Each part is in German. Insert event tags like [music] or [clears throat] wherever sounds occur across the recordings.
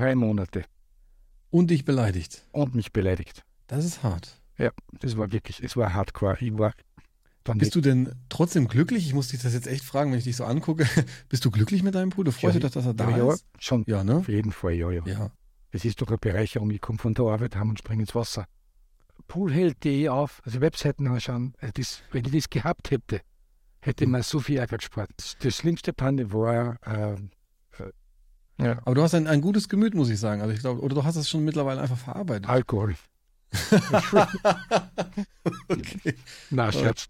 drei Monate Und dich beleidigt. und mich beleidigt. Das ist hart. Ja, das war wirklich, es war hardcore. Ich war dann Bist du denn trotzdem glücklich? Ich muss dich das jetzt echt fragen, wenn ich dich so angucke. [laughs] Bist du glücklich mit deinem Pool? Du freust Ja, dich, dass er da ja, ja, ist? schon Ja, ne? auf jeden Fall, ja, ja. Ja. Das ist doch eine Bereicherung. Ich komme von der Arbeit heim und springe ins Wasser. Poolheld.de auf, also Webseiten anschauen. Also Das, wenn ich das gehabt hätte, hätte Mhm. mir so viel Ärger gespart. Das, schlimmste Panne war, äh, äh, ja, Aber du hast ein, ein gutes Gemüt, muss ich sagen. Also ich glaube, oder du hast es schon mittlerweile einfach verarbeitet. Alkohol. [laughs] Okay. Na, Scherz.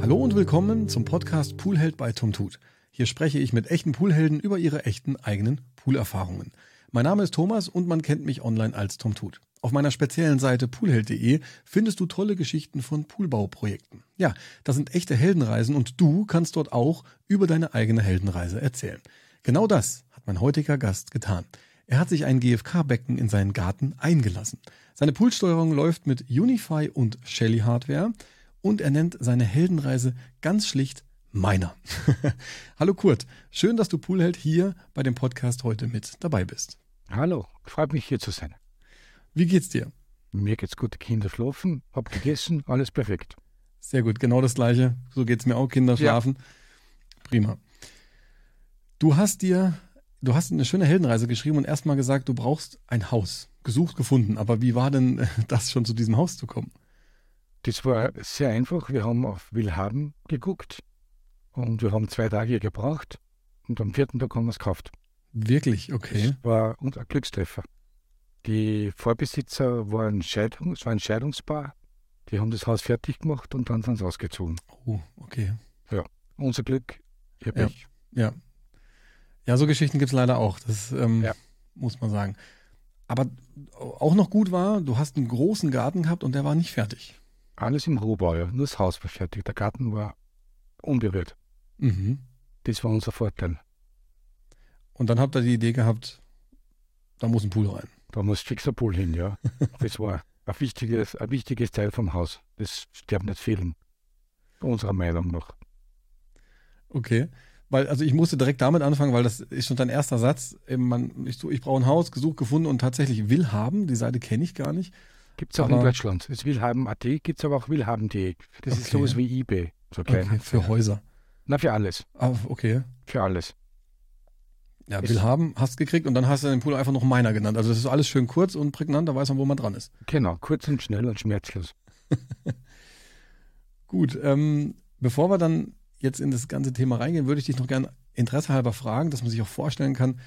Hallo und willkommen zum Podcast Poolheld bei Tom Tut. Hier spreche ich mit echten Poolhelden über ihre echten eigenen Poolerfahrungen. Mein Name ist Thomas und man kennt mich online als Tom Tut. Auf meiner speziellen Seite poolheld.de findest du tolle Geschichten von Poolbauprojekten. Ja, das sind echte Heldenreisen und du kannst dort auch über deine eigene Heldenreise erzählen. Genau das hat mein heutiger Gast getan. Er hat sich ein GFK-Becken in seinen Garten eingelassen. Seine Poolsteuerung läuft mit Unify und Shelly Hardware und er nennt seine Heldenreise ganz schlicht meiner. [laughs] Hallo Kurt, schön, dass du Poolheld hier bei dem Podcast heute mit dabei bist. Hallo, freut mich hier zu sein. Wie geht's dir? Mir geht's gut, die Kinder schlafen, hab gegessen, alles perfekt. Sehr gut, genau das gleiche. So geht's mir auch, Kinder Ja. schlafen. Prima. Du hast dir, du hast eine schöne Heldenreise geschrieben und erstmal gesagt, du brauchst ein Haus. Gesucht, gefunden. Aber wie war denn [laughs] das schon zu diesem Haus zu kommen? Das war sehr einfach. Wir haben auf Willhaben geguckt und wir haben zwei Tage gebraucht und am vierten Tag haben wir es gekauft. Wirklich, okay. Das war unser Glückstreffer. Die Vorbesitzer waren Scheidung, es war ein Scheidungspaar. Die haben das Haus fertig gemacht und dann sind sie ausgezogen. Oh, okay. Unser Glück, ihr Ja. Pech. Ja. Ja, so Geschichten gibt's leider auch. Das ähm, Ja. muss man sagen. Aber auch noch gut war, du hast einen großen Garten gehabt und der war nicht fertig. Alles im Rohbau, ja. Nur das Haus war fertig. Der Garten war unberührt. Mhm. Das war unser Vorteil. Und dann habt ihr die Idee gehabt, da muss ein Pool rein. Da muss fixer Pool hin, ja. [laughs] Das war ein wichtiges, ein wichtiges Teil vom Haus. Das darf nicht fehlen. Unserer Meinung nach. Okay. Weil, also ich musste direkt damit anfangen, weil das ist schon dein erster Satz. Man, ich, ich brauche ein Haus, gesucht, gefunden und tatsächlich will haben. Die Seite kenne ich gar nicht. Gibt es auch Aber- in Deutschland. Das Willhaben.at gibt es aber auch Willhaben.de. Das ist Okay. sowas wie eBay. So. Okay, für Häuser. Na, für alles. Ah, okay. Für alles. Ja, will haben, hast gekriegt und dann hast du den Pool einfach noch meiner genannt. Also das ist alles schön kurz und prägnant, da weiß man, wo man dran ist. Genau. Kurz und schnell und schmerzlos. [laughs] Gut, ähm, bevor wir dann jetzt in das ganze Thema reingehen, würde ich dich noch gern interessehalber fragen, dass man sich auch vorstellen kann,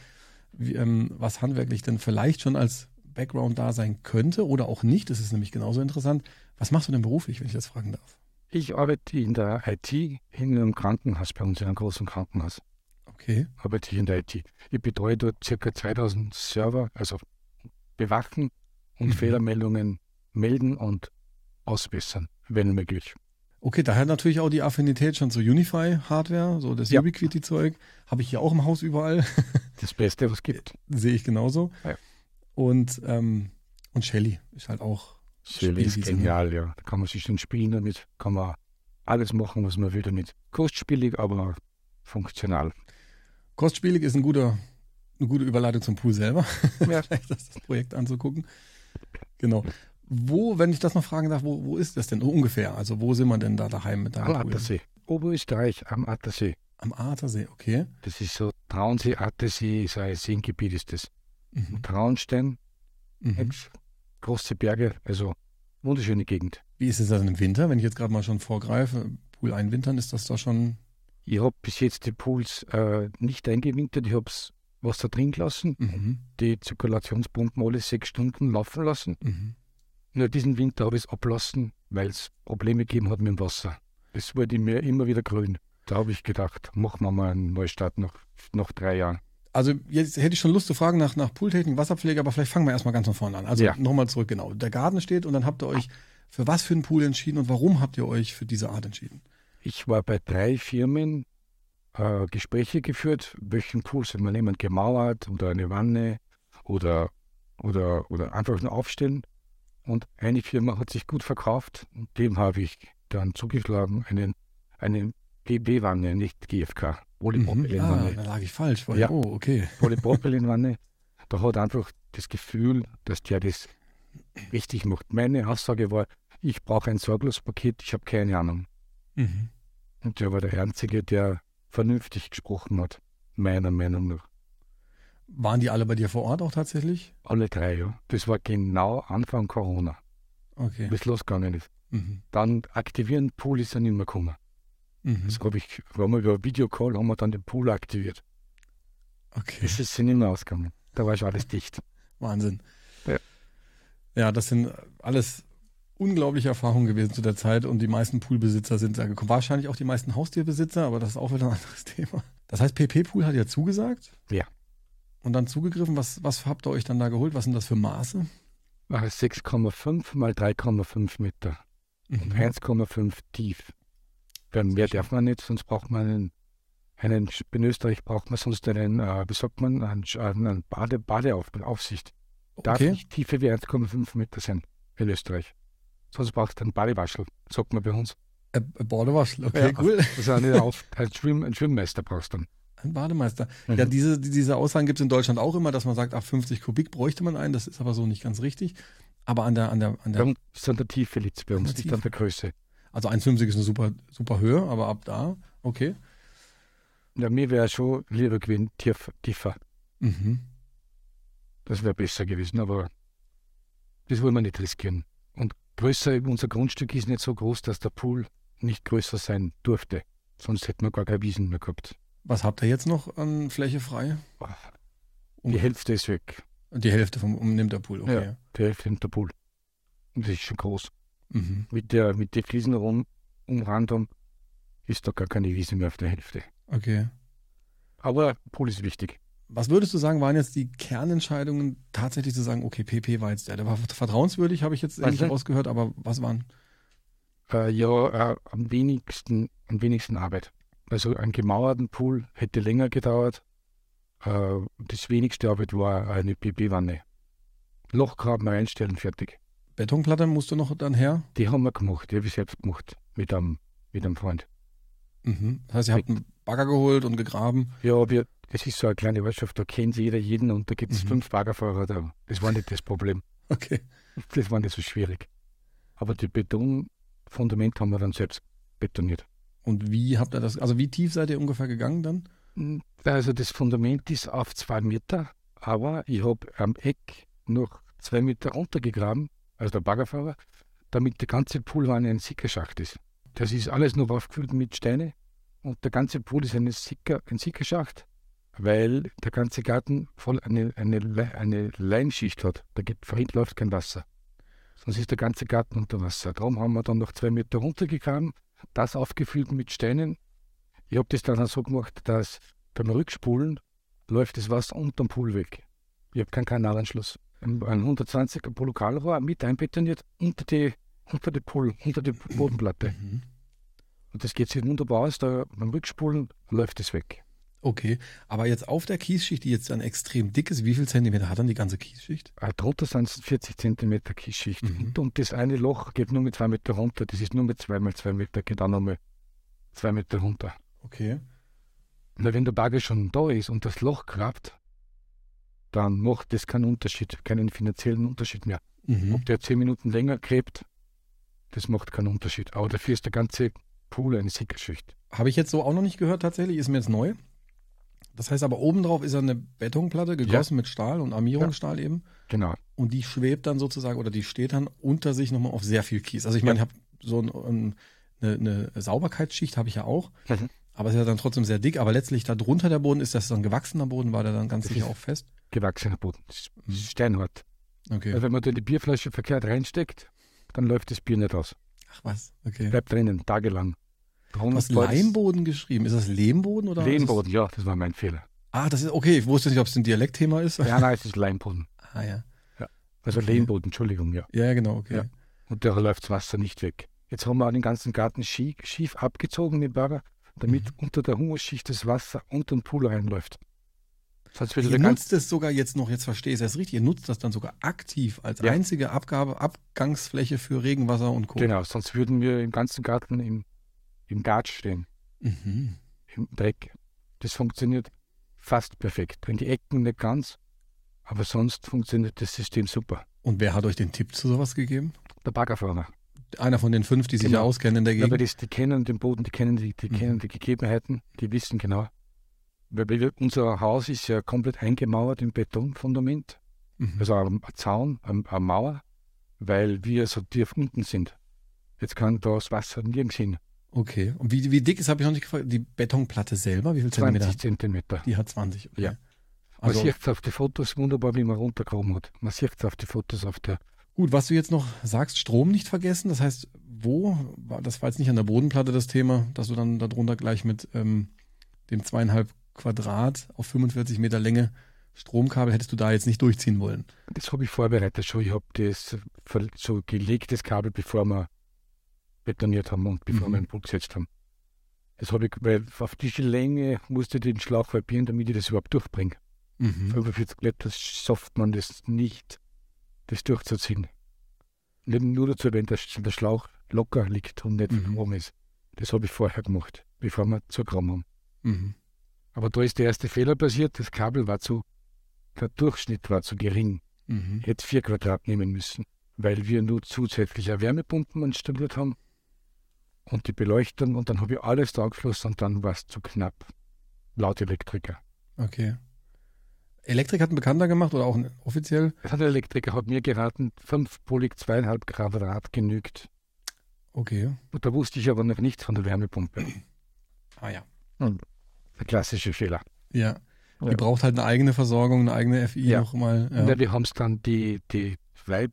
wie, ähm, was handwerklich denn vielleicht schon als Background da sein könnte oder auch nicht. Das ist nämlich genauso interessant. Was machst du denn beruflich, wenn ich das fragen darf? Ich arbeite in der IT in einem Krankenhaus bei uns, in einem großen Krankenhaus. Okay. Arbeite ich in der IT. Ich betreue dort ca. 2000 Server, also bewachen und Mhm. Fehlermeldungen melden und ausbessern, wenn möglich. Okay, daher natürlich auch die Affinität schon zu Unify-Hardware, so das Ja. Ubiquiti-Zeug. Habe ich hier auch im Haus überall. [laughs] Das Beste, was es gibt. Sehe ich genauso. Ja. Und, ähm, und Shelly ist halt auch Shelly ist genial, ja. Da kann man sich schon spielen damit, kann man alles machen, was man will damit. Kostspielig, aber funktional. Kostspielig ist ein guter, eine gute Überleitung zum Pool selber. [laughs] Ja. Vielleicht das, das Projekt anzugucken. Genau. Wo, wenn ich das noch fragen darf, wo, wo ist das denn ungefähr? Also wo sind wir denn da daheim mit deinem Am Pool? Attersee. Oberösterreich am Attersee. Am Attersee, okay. Das ist so Traunsee, Attersee, so ein Seengebiet ist das. Mhm. Traunstein, Mhm. große Berge, also wunderschöne Gegend. Wie ist es dann im Winter? Wenn ich jetzt gerade mal schon vorgreife, Pool einwintern, ist das da schon. Ich habe bis jetzt die Pools äh, nicht eingewintert, ich habe Wasser drin gelassen, Mhm. die Zirkulationspumpen alle sechs Stunden laufen lassen. Mhm. Nur diesen Winter habe ich es ablassen, weil es Probleme gegeben hat mit dem Wasser. Es wurde mir immer wieder grün. Da habe ich gedacht, machen wir mal einen Neustart nach, nach drei Jahren. Also jetzt hätte ich schon Lust zu fragen nach, nach Pooltechnik, Wasserpflege, aber vielleicht fangen wir erstmal ganz von vorne an. Also Ja. nochmal zurück, genau. Der Garten steht und dann habt ihr euch für was für einen Pool entschieden und warum habt ihr euch für diese Art entschieden? Ich war bei drei Firmen, äh, Gespräche geführt, welchen Pool soll man nehmen, gemauert oder eine Wanne oder, oder, oder einfach nur aufstellen. Und eine Firma hat sich gut verkauft und dem habe ich dann zugeschlagen, einen, eine GB-Wanne, nicht GFK. Polypropylenwanne. Ah, da lag ich falsch. Weil, Ja. Oh, okay. [laughs] Polypropylenwanne. Da hat einfach das Gefühl, dass der das richtig macht. Meine Aussage war, ich brauche ein Sorglospaket, ich habe keine Ahnung. Mhm. Und der war der Einzige, der vernünftig gesprochen hat, meiner Meinung nach. Waren die alle bei dir vor Ort auch tatsächlich? Alle drei, ja. Das war genau Anfang Corona, Okay. bis losgegangen ist. Mhm. Dann aktivieren, Pool ist dann nicht mehr gekommen. Mhm. Das habe ich, haben wir über Videocall, haben wir dann den Pool aktiviert. Okay. Das ist nicht mehr ausgegangen. Da war schon alles dicht. [laughs] Wahnsinn. Ja. Ja, das sind alles unglaubliche Erfahrungen gewesen zu der Zeit und die meisten Poolbesitzer sind da gekommen. Wahrscheinlich auch die meisten Haustierbesitzer, aber das ist auch wieder ein [laughs] anderes Thema. Das heißt, PP Pool hat ja zugesagt? Ja. Und dann zugegriffen, was, was habt ihr euch dann da geholt? Was sind das für Maße? War 6,5 mal 3,5 Meter und Mhm. 1,5 tief. Weil mehr darf man nicht, sonst braucht man einen, einen in Österreich braucht man sonst einen, äh, wie sagt man, einen, einen Bade, Badeaufsicht. Darf Okay. nicht tiefer wie 1,5 Meter sein in Österreich. Sonst brauchst du einen Badewaschel, sagt man bei uns. Äh, Badewaschel, okay, Ja. cool. Also nicht auf, ein, Schwimm, ein Schwimmmeister brauchst du dann. Ein Bademeister. Mhm. Ja, diese, diese Aussagen gibt es in Deutschland auch immer, dass man sagt, ab 50 Kubik bräuchte man einen. Das ist aber so nicht ganz richtig. Aber an der, an der, an der ist an der Tiefe liegt bei uns, nicht an der Größe. also 1,50 ist eine super, super Höhe, aber ab da, okay. Ja, mir wäre schon lieber gewesen, tief, tiefer. Mhm. Das wäre besser gewesen, aber das wollen wir nicht riskieren. Und größer, unser Grundstück ist nicht so groß, dass der Pool nicht größer sein durfte. Sonst hätten wir gar keine Wiesen mehr gehabt. Was habt ihr jetzt noch an Fläche frei? Die Hälfte ist weg. Die Hälfte vom umnimmt der Pool, okay. Ja. Die Hälfte nimmt der Pool. Und das ist schon groß. Mhm. Mit der, mit den Fliesen rum, umrandung ist da gar keine Wiese mehr auf der Hälfte. Okay. Aber Pool ist wichtig. Was würdest du sagen, waren jetzt die Kernentscheidungen, tatsächlich zu sagen, okay, PP war jetzt der, der war vertrauenswürdig, habe ich jetzt Also- rausgehört, aber was waren? Äh, ja, äh, am wenigsten, am wenigsten Arbeit. Also einen gemauerten Pool hätte länger gedauert. Äh, das wenigste Arbeit war eine PP-Wanne. Lochgraben einstellen, fertig. Betonplatte musst du noch dann her? Die haben wir gemacht, die habe ich selbst gemacht mit einem, mit einem Freund. Mhm. Das heißt, ihr habt einen Bagger geholt und gegraben. Ja, wir, das ist so eine kleine Ortschaft, da kennt jeder jeden und da gibt es Mhm. fünf Baggerfahrer da. Das war nicht das Problem. [laughs] Okay. Das war nicht so schwierig. Aber die Betonfundament haben wir dann selbst betoniert. Und wie habt ihr das, also wie tief seid ihr ungefähr gegangen dann? Hm, Also das Fundament ist auf zwei Meter, aber ich habe am Eck noch zwei Meter runtergegraben, also der Baggerfahrer, damit der ganze Poolwanne ein Sickerschacht ist. Das ist alles noch aufgefüllt mit Steine und der ganze Pool ist eine Sicker, ein Sickerschacht, weil der ganze Garten voll eine, eine, eine Leimschicht hat. Da geht, vorhin läuft kein Wasser. Sonst ist der ganze Garten unter Wasser. Darum haben wir dann noch zwei Meter runtergegraben, das aufgefüllt mit Steinen. Ich habe das dann auch so gemacht, dass beim Rückspulen läuft das Wasser unterm Pool weg. Ich habe keinen Kanalanschluss. Ein ein 120er Polokalrohr mit einbetoniert unter die, unter die Pool, unter die Bodenplatte. Mhm. Und das geht sich wunderbar aus. Da beim Rückspulen läuft es weg. Okay, aber jetzt auf der Kiesschicht, die jetzt dann extrem dick ist, wie viel Zentimeter hat dann die ganze Kiesschicht? Äh, Drunter sind es 40 cm Kiesschicht. Mhm. Und, und das eine Loch geht nur mit zwei Meter runter. Das ist nur mit zwei mal zwei Meter, geht auch nochmal zwei Meter runter. Okay. Na, wenn der Bagger schon da ist und das Loch klappt, dann macht das keinen Unterschied, keinen finanziellen Unterschied mehr. Mhm. Ob der zehn Minuten länger gräbt, das macht keinen Unterschied. Aber dafür ist der ganze Pool eine Sickerschicht. Habe ich jetzt so auch noch nicht gehört, tatsächlich, ist mir jetzt neu. Das heißt aber obendrauf ist eine Betonplatte gegossen mit Stahl und Armierungsstahl eben. Genau. Und die schwebt dann sozusagen oder die steht dann unter sich nochmal auf sehr viel Kies. Also ich meine, ich habe so ein, ein, eine, eine Sauberkeitsschicht habe ich ja auch, Mhm. aber es ist ja dann trotzdem sehr dick. Aber letztlich da drunter der Boden, ist das dann gewachsener Boden, war der dann ganz Das sicher auch fest? Gewachsener Boden. Mhm. steinhart. Okay. Weil wenn man da die Bierflasche verkehrt reinsteckt, dann läuft das Bier nicht aus. Ach was, okay. Bleibt drinnen, tagelang. War das Leimboden geschrieben. Ist das Lehmboden oder? Lehmboden, ja, das war mein Fehler. Ah, das ist okay. Ich wusste nicht, ob es ein Dialektthema ist. Ja, nein, es ist Leimboden. [laughs] Ah ja. Also Okay. Lehmboden, Entschuldigung, ja. Ja, ja, genau, okay. Ja. Und da läuft das Wasser nicht weg. Jetzt haben wir auch den ganzen Garten schief, schief abgezogen mit Bagger, damit Mhm. unter der Humusschicht das Wasser unter den Pool reinläuft. Sonst wird Ihr nutzt es sogar jetzt noch, jetzt verstehe ich es erst richtig, ihr nutzt das dann sogar aktiv als Ja. einzige Abgabe, Abgangsfläche für Regenwasser und Co. Genau, sonst würden wir im ganzen Garten im, im Gatsch stehen, Mhm. im Dreck. Das funktioniert fast perfekt. In die Ecken nicht ganz, aber sonst funktioniert das System super. Und wer hat euch den Tipp zu sowas gegeben? Der Baggerfahrer. Einer von den fünf, die sich Genau. ja auskennen in der Ja, aber Gegend. das, die kennen den Boden, die kennen die, die Mhm. kennen die Gegebenheiten, die wissen genau. Weil wir, unser Haus ist ja komplett eingemauert im Betonfundament, Mhm. also ein Zaun, ein- eine Mauer, weil wir so tief unten sind. Jetzt kann da das Wasser nirgends hin. Okay. Und wie, wie dick ist, habe ich noch nicht gefragt, die Betonplatte selber? Wie viel Zentimeter? 20 Zentimeter. Die hat 20. Okay. Ja. Man Also sieht es auf die Fotos wunderbar, wie man runtergehoben hat. Man sieht es auf die Fotos auf der. gut, was du jetzt noch sagst, Strom nicht vergessen. Das heißt, wo, das war jetzt nicht an der Bodenplatte das Thema, dass du dann darunter gleich mit ähm, dem zweieinhalb Quadrat auf 45 Meter Länge Stromkabel hättest du da jetzt nicht durchziehen wollen. Das habe ich vorbereitet schon. Ich habe das so gelegt, das Kabel, bevor wir betoniert haben und bevor Mhm. wir den Bruch gesetzt haben. Das habe ich, weil auf diese Länge musste ich den Schlauch halbieren, damit ich das überhaupt durchbringe. Mhm. 45 Meter schafft man das nicht, das durchzuziehen. Nur dazu, wenn der, Sch- der Schlauch locker liegt und nicht Mhm. oben ist. Das habe ich vorher gemacht, bevor wir zugekommen haben. Mhm. Aber da ist der erste Fehler passiert, das Kabel war zu, der Durchschnitt war zu gering. Mhm. Ich hätte vier Quadrat nehmen müssen, weil wir nur zusätzliche Wärmepumpen installiert haben und die Beleuchtung und dann habe ich alles da angeschlossen und dann war es zu knapp. Laut Elektriker. Okay. Elektrik hat ein Bekannter gemacht oder auch ein offiziell? Der Elektriker hat mir geraten, fünf Polig zweieinhalb Quadrat genügt. Okay. Und da wusste ich aber noch nichts von der Wärmepumpe. Ah ja. Der klassische Fehler. Ja. Die Ja. braucht halt eine eigene Versorgung, eine eigene FI Ja. noch mal. Ja. Ja. wir haben es dann die, die zwei,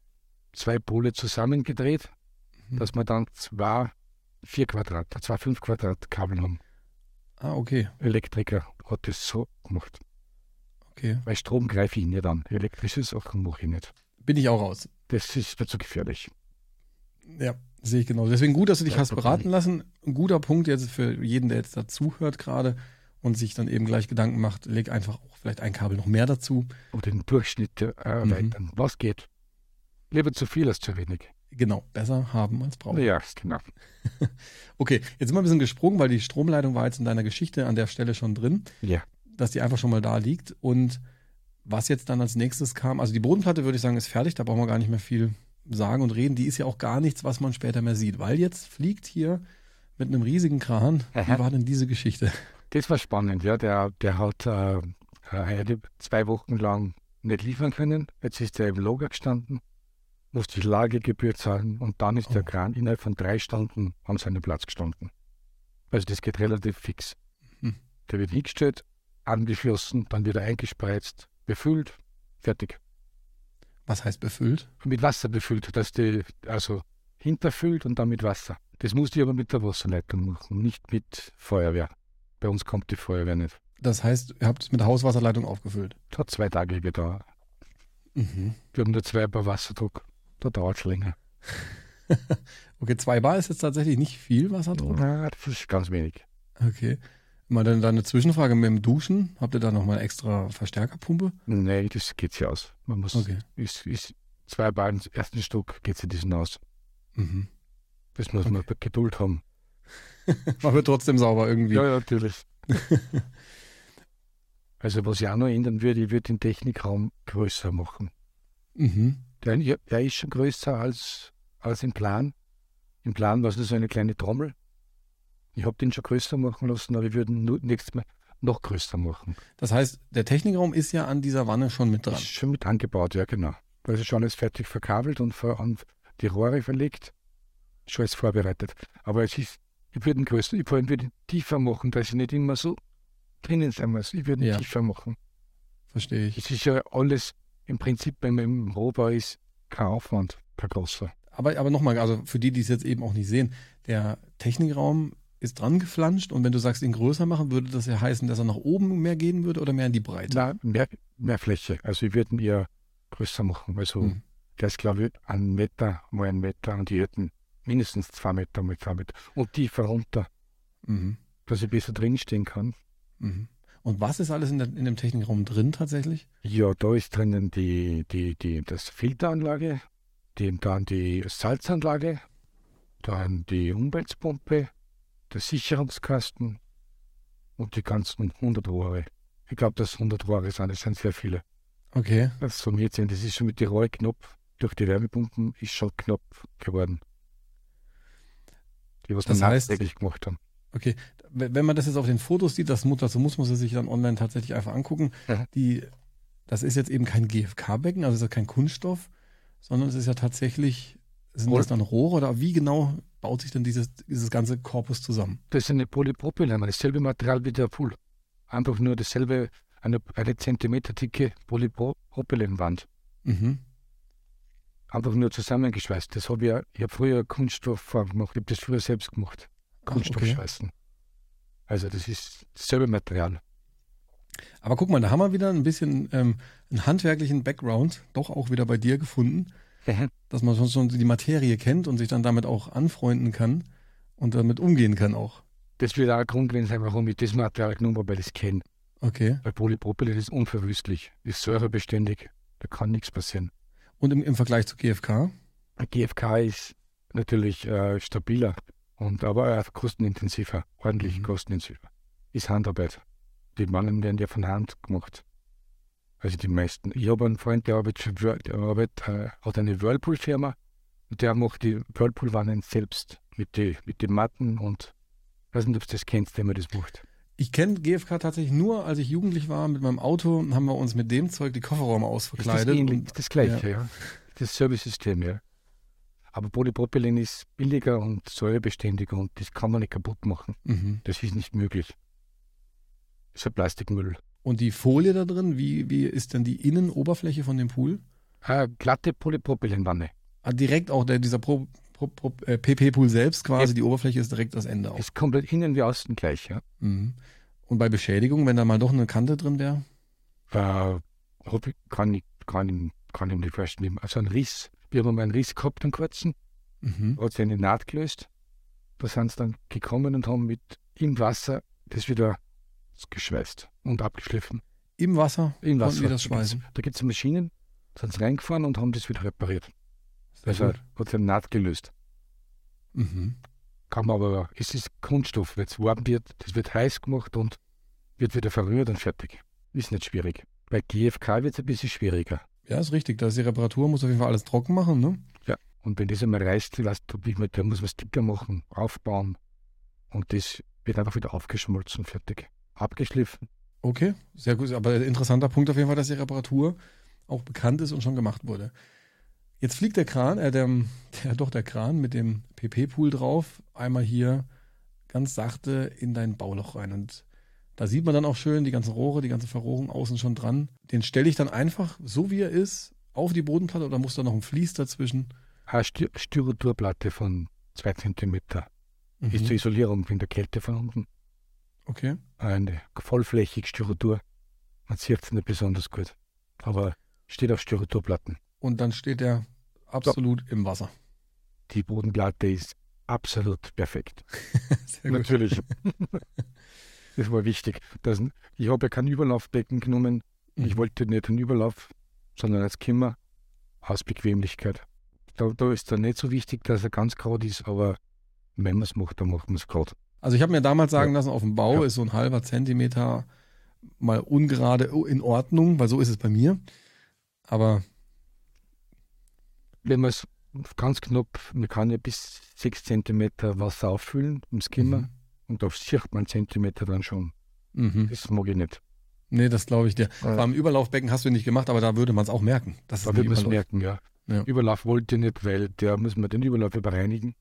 zwei Pole zusammengedreht, Mhm. dass wir dann zwei vier Quadrat, zwei fünf Quadrat Kabel haben. Ah, okay. Elektriker hat das so gemacht. Okay. Bei Strom greife ich nicht an. Elektrische Sachen mache ich nicht. Bin ich auch raus. Das ist mir zu gefährlich. Ja, sehe ich genau. Deswegen gut, dass du dich Ja, hast beraten lassen. Ein guter Punkt jetzt für jeden, der jetzt dazuhört gerade und sich dann eben gleich Gedanken macht, leg einfach auch vielleicht ein Kabel noch mehr dazu. Oder den Durchschnitt äh, Mhm. erweitern. Was geht? Lieber zu viel als zu wenig. Genau, besser haben als brauchen. Ja, genau. [laughs] Okay, jetzt sind wir ein bisschen gesprungen, weil die Stromleitung war jetzt in deiner Geschichte an der Stelle schon drin, Ja. dass die einfach schon mal da liegt. Und was jetzt dann als nächstes kam, also die Bodenplatte würde ich sagen, ist fertig, da brauchen wir gar nicht mehr viel sagen und reden. Die ist ja auch gar nichts, was man später mehr sieht, weil jetzt fliegt hier mit einem riesigen Kran. Wie Aha. war denn diese Geschichte? Das war spannend, ja. Der, der hat äh, äh, zwei Wochen lang nicht liefern können. Jetzt ist er im Lager gestanden, musste die Lagergebühr zahlen und dann ist der Oh. Kran innerhalb von drei Stunden an seinem Platz gestanden. Also das geht relativ fix. Hm. Der wird hingestellt, angeschlossen, dann wieder eingespreizt, befüllt, fertig. Was heißt befüllt? Mit Wasser befüllt, dass die also hinterfüllt und dann mit Wasser. Das musste ich aber mit der Wasserleitung machen, nicht mit Feuerwehr. Bei uns kommt die Feuerwehr nicht. Das heißt, ihr habt es mit der Hauswasserleitung aufgefüllt. Das hat zwei Tage gedauert. Mhm. Wir haben nur zwei Bar Wasserdruck. Da dauert es länger. [laughs] Okay, zwei Bar ist jetzt tatsächlich nicht viel Wasserdruck. Ja, das ist ganz wenig. Okay. Mal dann, dann eine Zwischenfrage mit dem Duschen. Habt ihr da nochmal extra Verstärkerpumpe? Nee, das geht sich aus. Man muss, Okay. ist, ist zwei Bar im ersten Stock geht sich diesen aus. Mhm. Das muss man Geduld haben. [laughs] Man wird trotzdem sauber irgendwie. Ja, ja, natürlich. [laughs] also was ich auch noch ändern würde, ich würde den Technikraum größer machen. Mhm. Der, der ist schon größer als, als im Plan. Im Plan war es nur so eine kleine Trommel. Ich habe den schon größer machen lassen, aber ich würde nächstes Mal noch größer machen. Das heißt, der Technikraum ist ja an dieser Wanne schon mit dran. Ist schon mit angebaut, ja genau. Da ist schon alles fertig verkabelt und ver, an die Rohre verlegt. Schon alles vorbereitet. Aber es ist, ich würde ihn größer, ich würde ihn tiefer machen, dass ich nicht immer so drinnen sein muss. Ich würde ihn Ja. tiefer machen. Verstehe ich. Es ist ja alles im Prinzip, wenn man im Rohbau ist, kein Aufwand, kein großer. Aber, aber nochmal, also für die, die es jetzt eben auch nicht sehen, der Technikraum ist dran geflanscht und wenn du sagst, ihn größer machen, würde das ja heißen, dass er nach oben mehr gehen würde oder mehr in die Breite? Na, mehr, mehr Fläche. Also ich würde ihn eher größer machen. Also Mhm. der ist, glaube ich, ein Meter mal ein Meter und die hätten mindestens zwei Meter mal zwei Meter. Und tiefer runter, Mhm. dass ich besser drinstehen kann. Mhm. Und was ist alles in, der, in dem Technikraum drin tatsächlich? Ja, da ist drinnen die, die, die, das Filteranlage, die, dann die und die ganzen 100 Rohre. Ich glaube, dass 100 Rohre sind, das sind sehr viele. Okay. Das summiert sind. Das ist schon mit den Rohre knapp, durch die Wärmepumpen ist schon knapp geworden. Die, was Das heißt- gemacht haben. Okay. Wenn man das jetzt auf den Fotos sieht, das muss, dazu muss man sich dann online tatsächlich einfach angucken. Ja. Die, das ist jetzt eben kein GFK-Becken, also es ist ja kein Kunststoff, sondern es ist ja tatsächlich, sind Rohr. das dann Rohre oder wie genau baut sich denn dieses, dieses ganze Korpus zusammen? Das ist eine Polypropylen, dasselbe Material wie der Pool. Einfach nur dasselbe, eine, eine Zentimeter dicke Polypropylenwand. Mhm. Einfach nur zusammengeschweißt. Das habe ich, ja- ich habe früher Kunststoffform gemacht, ich habe das früher selbst gemacht. Ach, Kunststoffschweißen. Also das ist dasselbe Material. Aber guck mal, da haben wir wieder ein bisschen ähm, einen handwerklichen Background, doch auch wieder bei dir gefunden, dass man schon, schon die Materie kennt und sich dann damit auch anfreunden kann und damit umgehen kann auch. Das wird auch ein Grund gewesen sein, warum ich das Material genommen habe, weil ich es kenne. Okay. Weil Polypropylen ist unverwüstlich, ist säurebeständig, da kann nichts passieren. Und im, im Vergleich zu GFK? GFK ist natürlich äh, stabiler und aber kostenintensiver, ordentlich Mhm. kostenintensiver. Ist Handarbeit. Die Mannen werden ja von Hand gemacht. Also die meisten. Ich habe einen Freund, der arbeitet, der arbeitet äh, hat eine Whirlpool-Firma und der macht die Whirlpool-Wannen selbst mit den mit die Matten und ich weiß nicht, ob du das kennst, der mir das macht. Ich kenne GFK tatsächlich nur, als ich jugendlich war mit meinem Auto, haben wir uns mit dem Zeug die Kofferräume Ist das, ausverkleidet. ähnlich, ist das gleiche, ja. Das Service-System, ja. Aber Polypropylen ist billiger und säurebeständiger und das kann man nicht kaputt machen. Mhm. Das ist nicht möglich. Das ist ein Plastikmüll. Und die Folie da drin, wie, wie ist denn die Innenoberfläche von dem Pool? Eine glatte Polypropylenwanne. Ah, direkt auch der, dieser Pro, Pro, Pro, äh, PP-Pool selbst quasi, Ja. die Oberfläche ist direkt das Ende auch. Ist komplett innen wie außen gleich, ja. Mhm. Und bei Beschädigung, wenn da mal doch eine Kante drin wäre? Äh, kann ich, kann ich, kann ich nicht vorstellen. Also ein Riss. Wir haben einen Riss gehabt, einen kurzen. Mhm. hat sich eine Naht gelöst. Da sind sie dann gekommen und haben mit im Wasser das wieder geschweißt und abgeschliffen. Im Wasser Im Wasser. gibt's- schweißen. Da gibt es Maschinen, sind sie reingefahren und haben das wieder repariert. Sehr Also gut. hat sich eine Naht gelöst. Mhm. Kann man aber, es ist Kunststoff, wenn es warm wird, das wird heiß gemacht und wird wieder verrührt und fertig. Ist nicht schwierig. Bei GFK wird es ein bisschen schwieriger. Ja, ist richtig. Da ist die Reparatur, muss auf jeden Fall alles trocken machen, ne? Und wenn das einmal reißt, du, wie man- da muss man Sticker machen, aufbauen. Und das wird einfach wieder aufgeschmolzen, fertig. Abgeschliffen. Okay, sehr gut. Aber ein interessanter Punkt auf jeden Fall, dass die Reparatur auch bekannt ist und schon gemacht wurde. Jetzt fliegt der Kran, äh, der, der, doch der Kran mit dem PP-Pool drauf, einmal hier ganz sachte in dein Bauloch rein. Und da sieht man dann auch schön die ganzen Rohre, die ganze Verrohrung außen schon dran. Den stelle ich dann einfach, so wie er ist, auf die Bodenplatte oder muss da noch ein Vlies dazwischen? Eine Styr Styroturplatte von 2 cm. Mhm. Ist zur Isolierung wegen der Kälte von unten. Okay. Eine vollflächig Styrotur. Man sieht es nicht besonders gut. Aber steht auf Styroturplatten. Und dann steht er absolut im Wasser. Die Bodenplatte ist absolut perfekt. [laughs] Sehr gut. Natürlich. [laughs] das war wichtig. Das, ich habe ja kein Überlaufbecken genommen. Ich Mhm. wollte nicht einen Überlauf, sondern als Kimmer aus Bequemlichkeit. Da, da ist dann nicht so wichtig, dass er ganz gerade ist, aber wenn man es macht, dann macht man es gerade. Also ich habe mir damals sagen Ja. lassen, auf dem Bau Ja. ist so ein halber Zentimeter mal ungerade oh, in Ordnung, weil so ist es bei mir. Aber Wenn man es ganz knapp, man kann ja bis 6 cm Wasser auffüllen im Skimmer Mhm. Und da sieht man Zentimeter dann schon. Mhm. Das mag ich nicht. nee, das glaube ich dir. Äh, Beim Überlaufbecken hast du nicht gemacht, aber da würde man es auch merken. dass Da nicht man es merken, ja. Ja. Überlauf wollte ich nicht, weil der muss man den Überlauf bereinigen.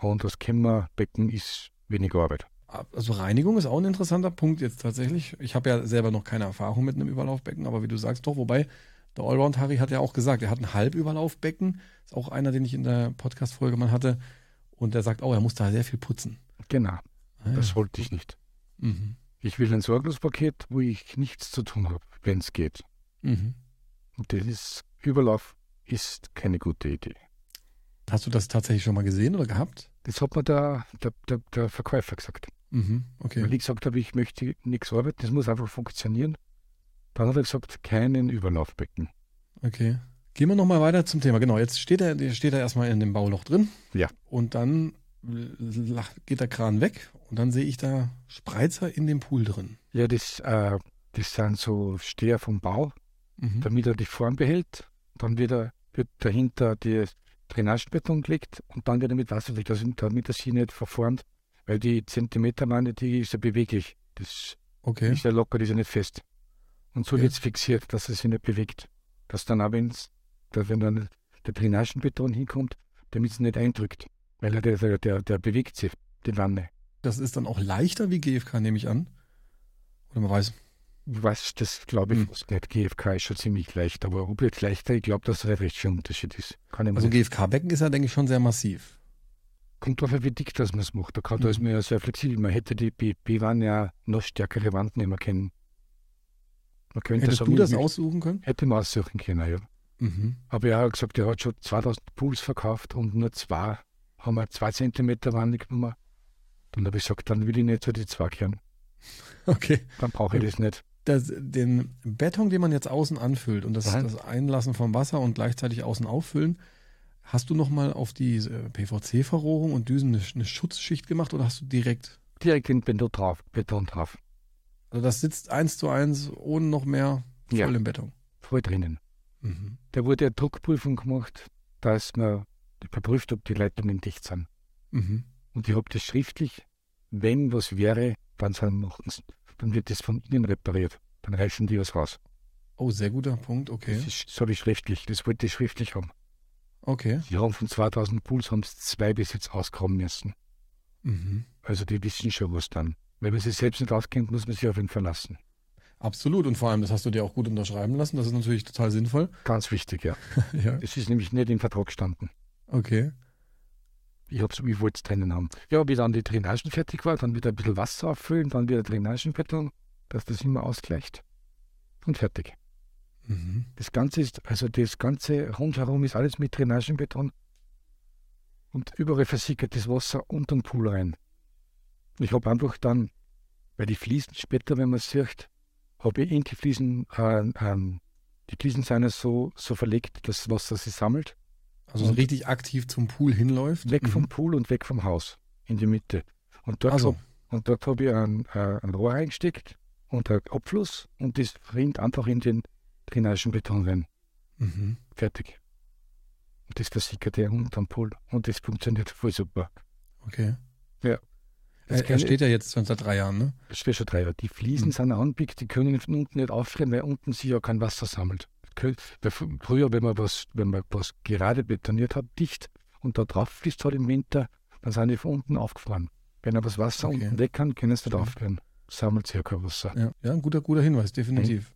Und das Kämmerbecken ist weniger Arbeit. Also Reinigung ist auch ein interessanter Punkt jetzt tatsächlich. Ich habe ja selber noch keine Erfahrung mit einem Überlaufbecken, aber wie du sagst, doch, wobei der Allround Harry hat ja auch gesagt, er hat ein Halbüberlaufbecken. Ist auch einer, den ich in der Podcast-Folge mal hatte. Und der sagt, oh, er muss da sehr viel putzen. Genau, Ah, das ja. wollte ich nicht. Mhm. Ich will ein Sorglospaket, wo ich nichts zu tun habe, wenn es geht. Mhm. Und das ist, Überlauf ist keine gute Idee. Hast du das tatsächlich schon mal gesehen oder gehabt? Das hat mir der, der, der, der Verkäufer gesagt. Mhm. Okay. Weil ich gesagt habe, ich möchte nichts arbeiten, das muss einfach funktionieren. Dann hat er gesagt, keinen Überlaufbecken. Okay. Gehen wir nochmal weiter zum Thema. Genau, jetzt steht er, steht er erstmal in dem Bauloch drin. Ja. Und dann geht der Kran weg und dann sehe ich da Spreizer in dem Pool drin. Ja, das, äh, das sind so Steher vom Bau, Mhm. damit er die Form behält. Dann wieder wird dahinter die Drainagebeton gelegt und dann wieder mit Wasser gelegt, also damit er sich nicht verformt, weil die Zentimeterwanne, die ist ja beweglich. Das Okay. ist ja locker, die ist ja nicht fest. Und so Okay. wird es fixiert, dass es sich nicht bewegt. Dass dann auch, wenn's, dass wenn dann der Drainagenbeton hinkommt, damit es nicht eindrückt. Weil er der, der, der, bewegt sich, die Wanne. Das ist dann auch leichter wie GFK, nehme ich an. Oder man weiß. Weiß, das glaube ich Hm. nicht. GFK ist schon ziemlich leicht, aber ob jetzt leichter, ich glaube, dass das recht schon ein Unterschied ist. Also. GFK-Becken ist ja, denke ich, schon sehr massiv. Kommt drauf an, wie dick das man es macht. Da, kann, da ist Mhm. man ja sehr flexibel. Man hätte die B-Wanne ja noch stärkere Wand nehmen können. Man könnte Hättest du das aussuchen können? Hätte man aussuchen können, ja. Mhm. Aber er hat gesagt, er hat schon 2000 Pools verkauft und nur zwei haben wir zwei Zentimeter Wanne genommen. Dann habe ich gesagt, dann will ich nicht so die zwei kehren. Okay. Dann brauche ich das nicht. Das, den Beton, den man jetzt außen anfüllt und das, das Einlassen vom Wasser und gleichzeitig außen auffüllen, hast du nochmal auf die äh, PVC-Verrohrung und Düsen eine, eine Schutzschicht gemacht oder hast du direkt, Direkt in Beton drauf. Beton drauf. also das sitzt eins zu eins ohne noch mehr voll Ja. im Beton? Voll drinnen. Mhm. Da wurde eine Druckprüfung gemacht, dass man überprüft, ob die Leitungen dicht sind. Mhm. Und ich habe das schriftlich, wenn was wäre, dann, sind, machen's- dann wird das von innen repariert. Dann reißen die was raus. Oh, sehr guter Punkt, okay. Das, ist, ich schriftlich, das wollte ich schriftlich haben. Okay. Die haben von 2000 Pools haben es zwei bis jetzt ausgraben müssen. Mhm. Also die wissen schon was dann. Wenn man sich selbst nicht auskennt, muss man sich auf ihn verlassen. Absolut. Und vor allem, das hast du dir auch gut unterschreiben lassen. Das ist natürlich total sinnvoll. Ganz wichtig, ja. [laughs] ja. Das ist nämlich nicht im Vertrag gestanden. Okay. Ich, hab's- ich wollte es drinnen haben. Ja, wie dann die Drainagen fertig war, dann wieder ein bisschen Wasser auffüllen, dann wieder Drainagenbeton, dass das immer ausgleicht. Und fertig. Mhm. Das Ganze ist, also das Ganze rundherum ist alles mit Drainagenbeton. Und überall versickert das Wasser unter den Pool rein. Ich habe einfach dann, weil die Fliesen später, wenn man es sieht, habe ich in die Fliesen, äh, ähm, die Fliesen sind ja so, so verlegt, dass das Wasser sich sammelt. Also so richtig aktiv zum Pool hinläuft. Weg Mhm. vom Pool und weg vom Haus, in die Mitte. Und dort, Also, und dort habe ich ein, äh, ein Rohr eingesteckt und ein Abfluss und das rinnt einfach in den Drainagenbeton rein. mhm. Fertig. Und das versickert er unterm Pool und das funktioniert [laughs] voll super. okay. Ja. Das Er, er ich- steht ja jetzt schon seit drei Jahren, ne? Das wäre schon drei Jahre. Die Fliesen Mhm. sind anbickt, die können von unten nicht auffrieren, weil unten sich ja kein Wasser sammelt. Früher, wenn man was, wenn man was gerade betoniert hat, dicht und da drauf fließt halt im Winter, dann sind die von unten aufgefroren. Wenn aber das Wasser Okay. unten weg kann, können sie nicht Ja. aufhören. Sammelt sich ja kein Wasser. Ja, ja ein guter, guter Hinweis, definitiv.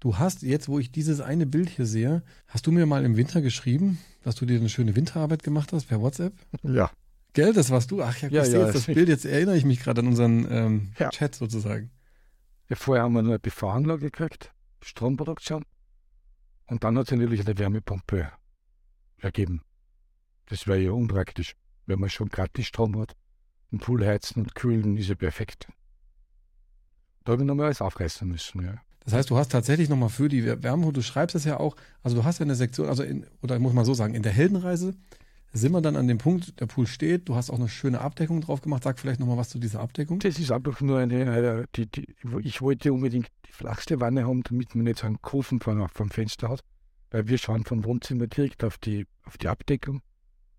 Du hast jetzt, wo ich dieses eine Bild hier sehe, hast du mir mal im Winter geschrieben, dass du dir eine schöne Winterarbeit gemacht hast per WhatsApp? Ja. Gell, das warst du? Ach ja, Ja, ich sehe ja, jetzt das das- Bild, jetzt erinnere ich mich gerade an unseren ähm, Ja. Chat sozusagen. ja. Vorher haben wir nur eine PV-Anlage gekriegt, Stromproduktion. Und dann hat es natürlich eine Wärmepumpe ergeben. Das wäre ja unpraktisch, wenn man schon gratis Strom hat. Ein Pool heizen und kühlen ist ja perfekt. Da habe ich nochmal alles aufreißen müssen, ja. Das heißt, du hast tatsächlich nochmal für die Wärme, du schreibst es ja auch, also du hast ja eine Sektion, also in, oder muss man so sagen, in der Heldenreise sind wir dann an dem Punkt, der Pool steht, du hast auch eine schöne Abdeckung drauf gemacht. Sag vielleicht nochmal was zu dieser Abdeckung. Das ist einfach nur eine, eine die, die, ich wollte unbedingt flachste Wanne haben, damit man nicht so einen Kurven vom, vom Fenster hat. Weil wir schauen vom Wohnzimmer direkt auf die, auf die Abdeckung.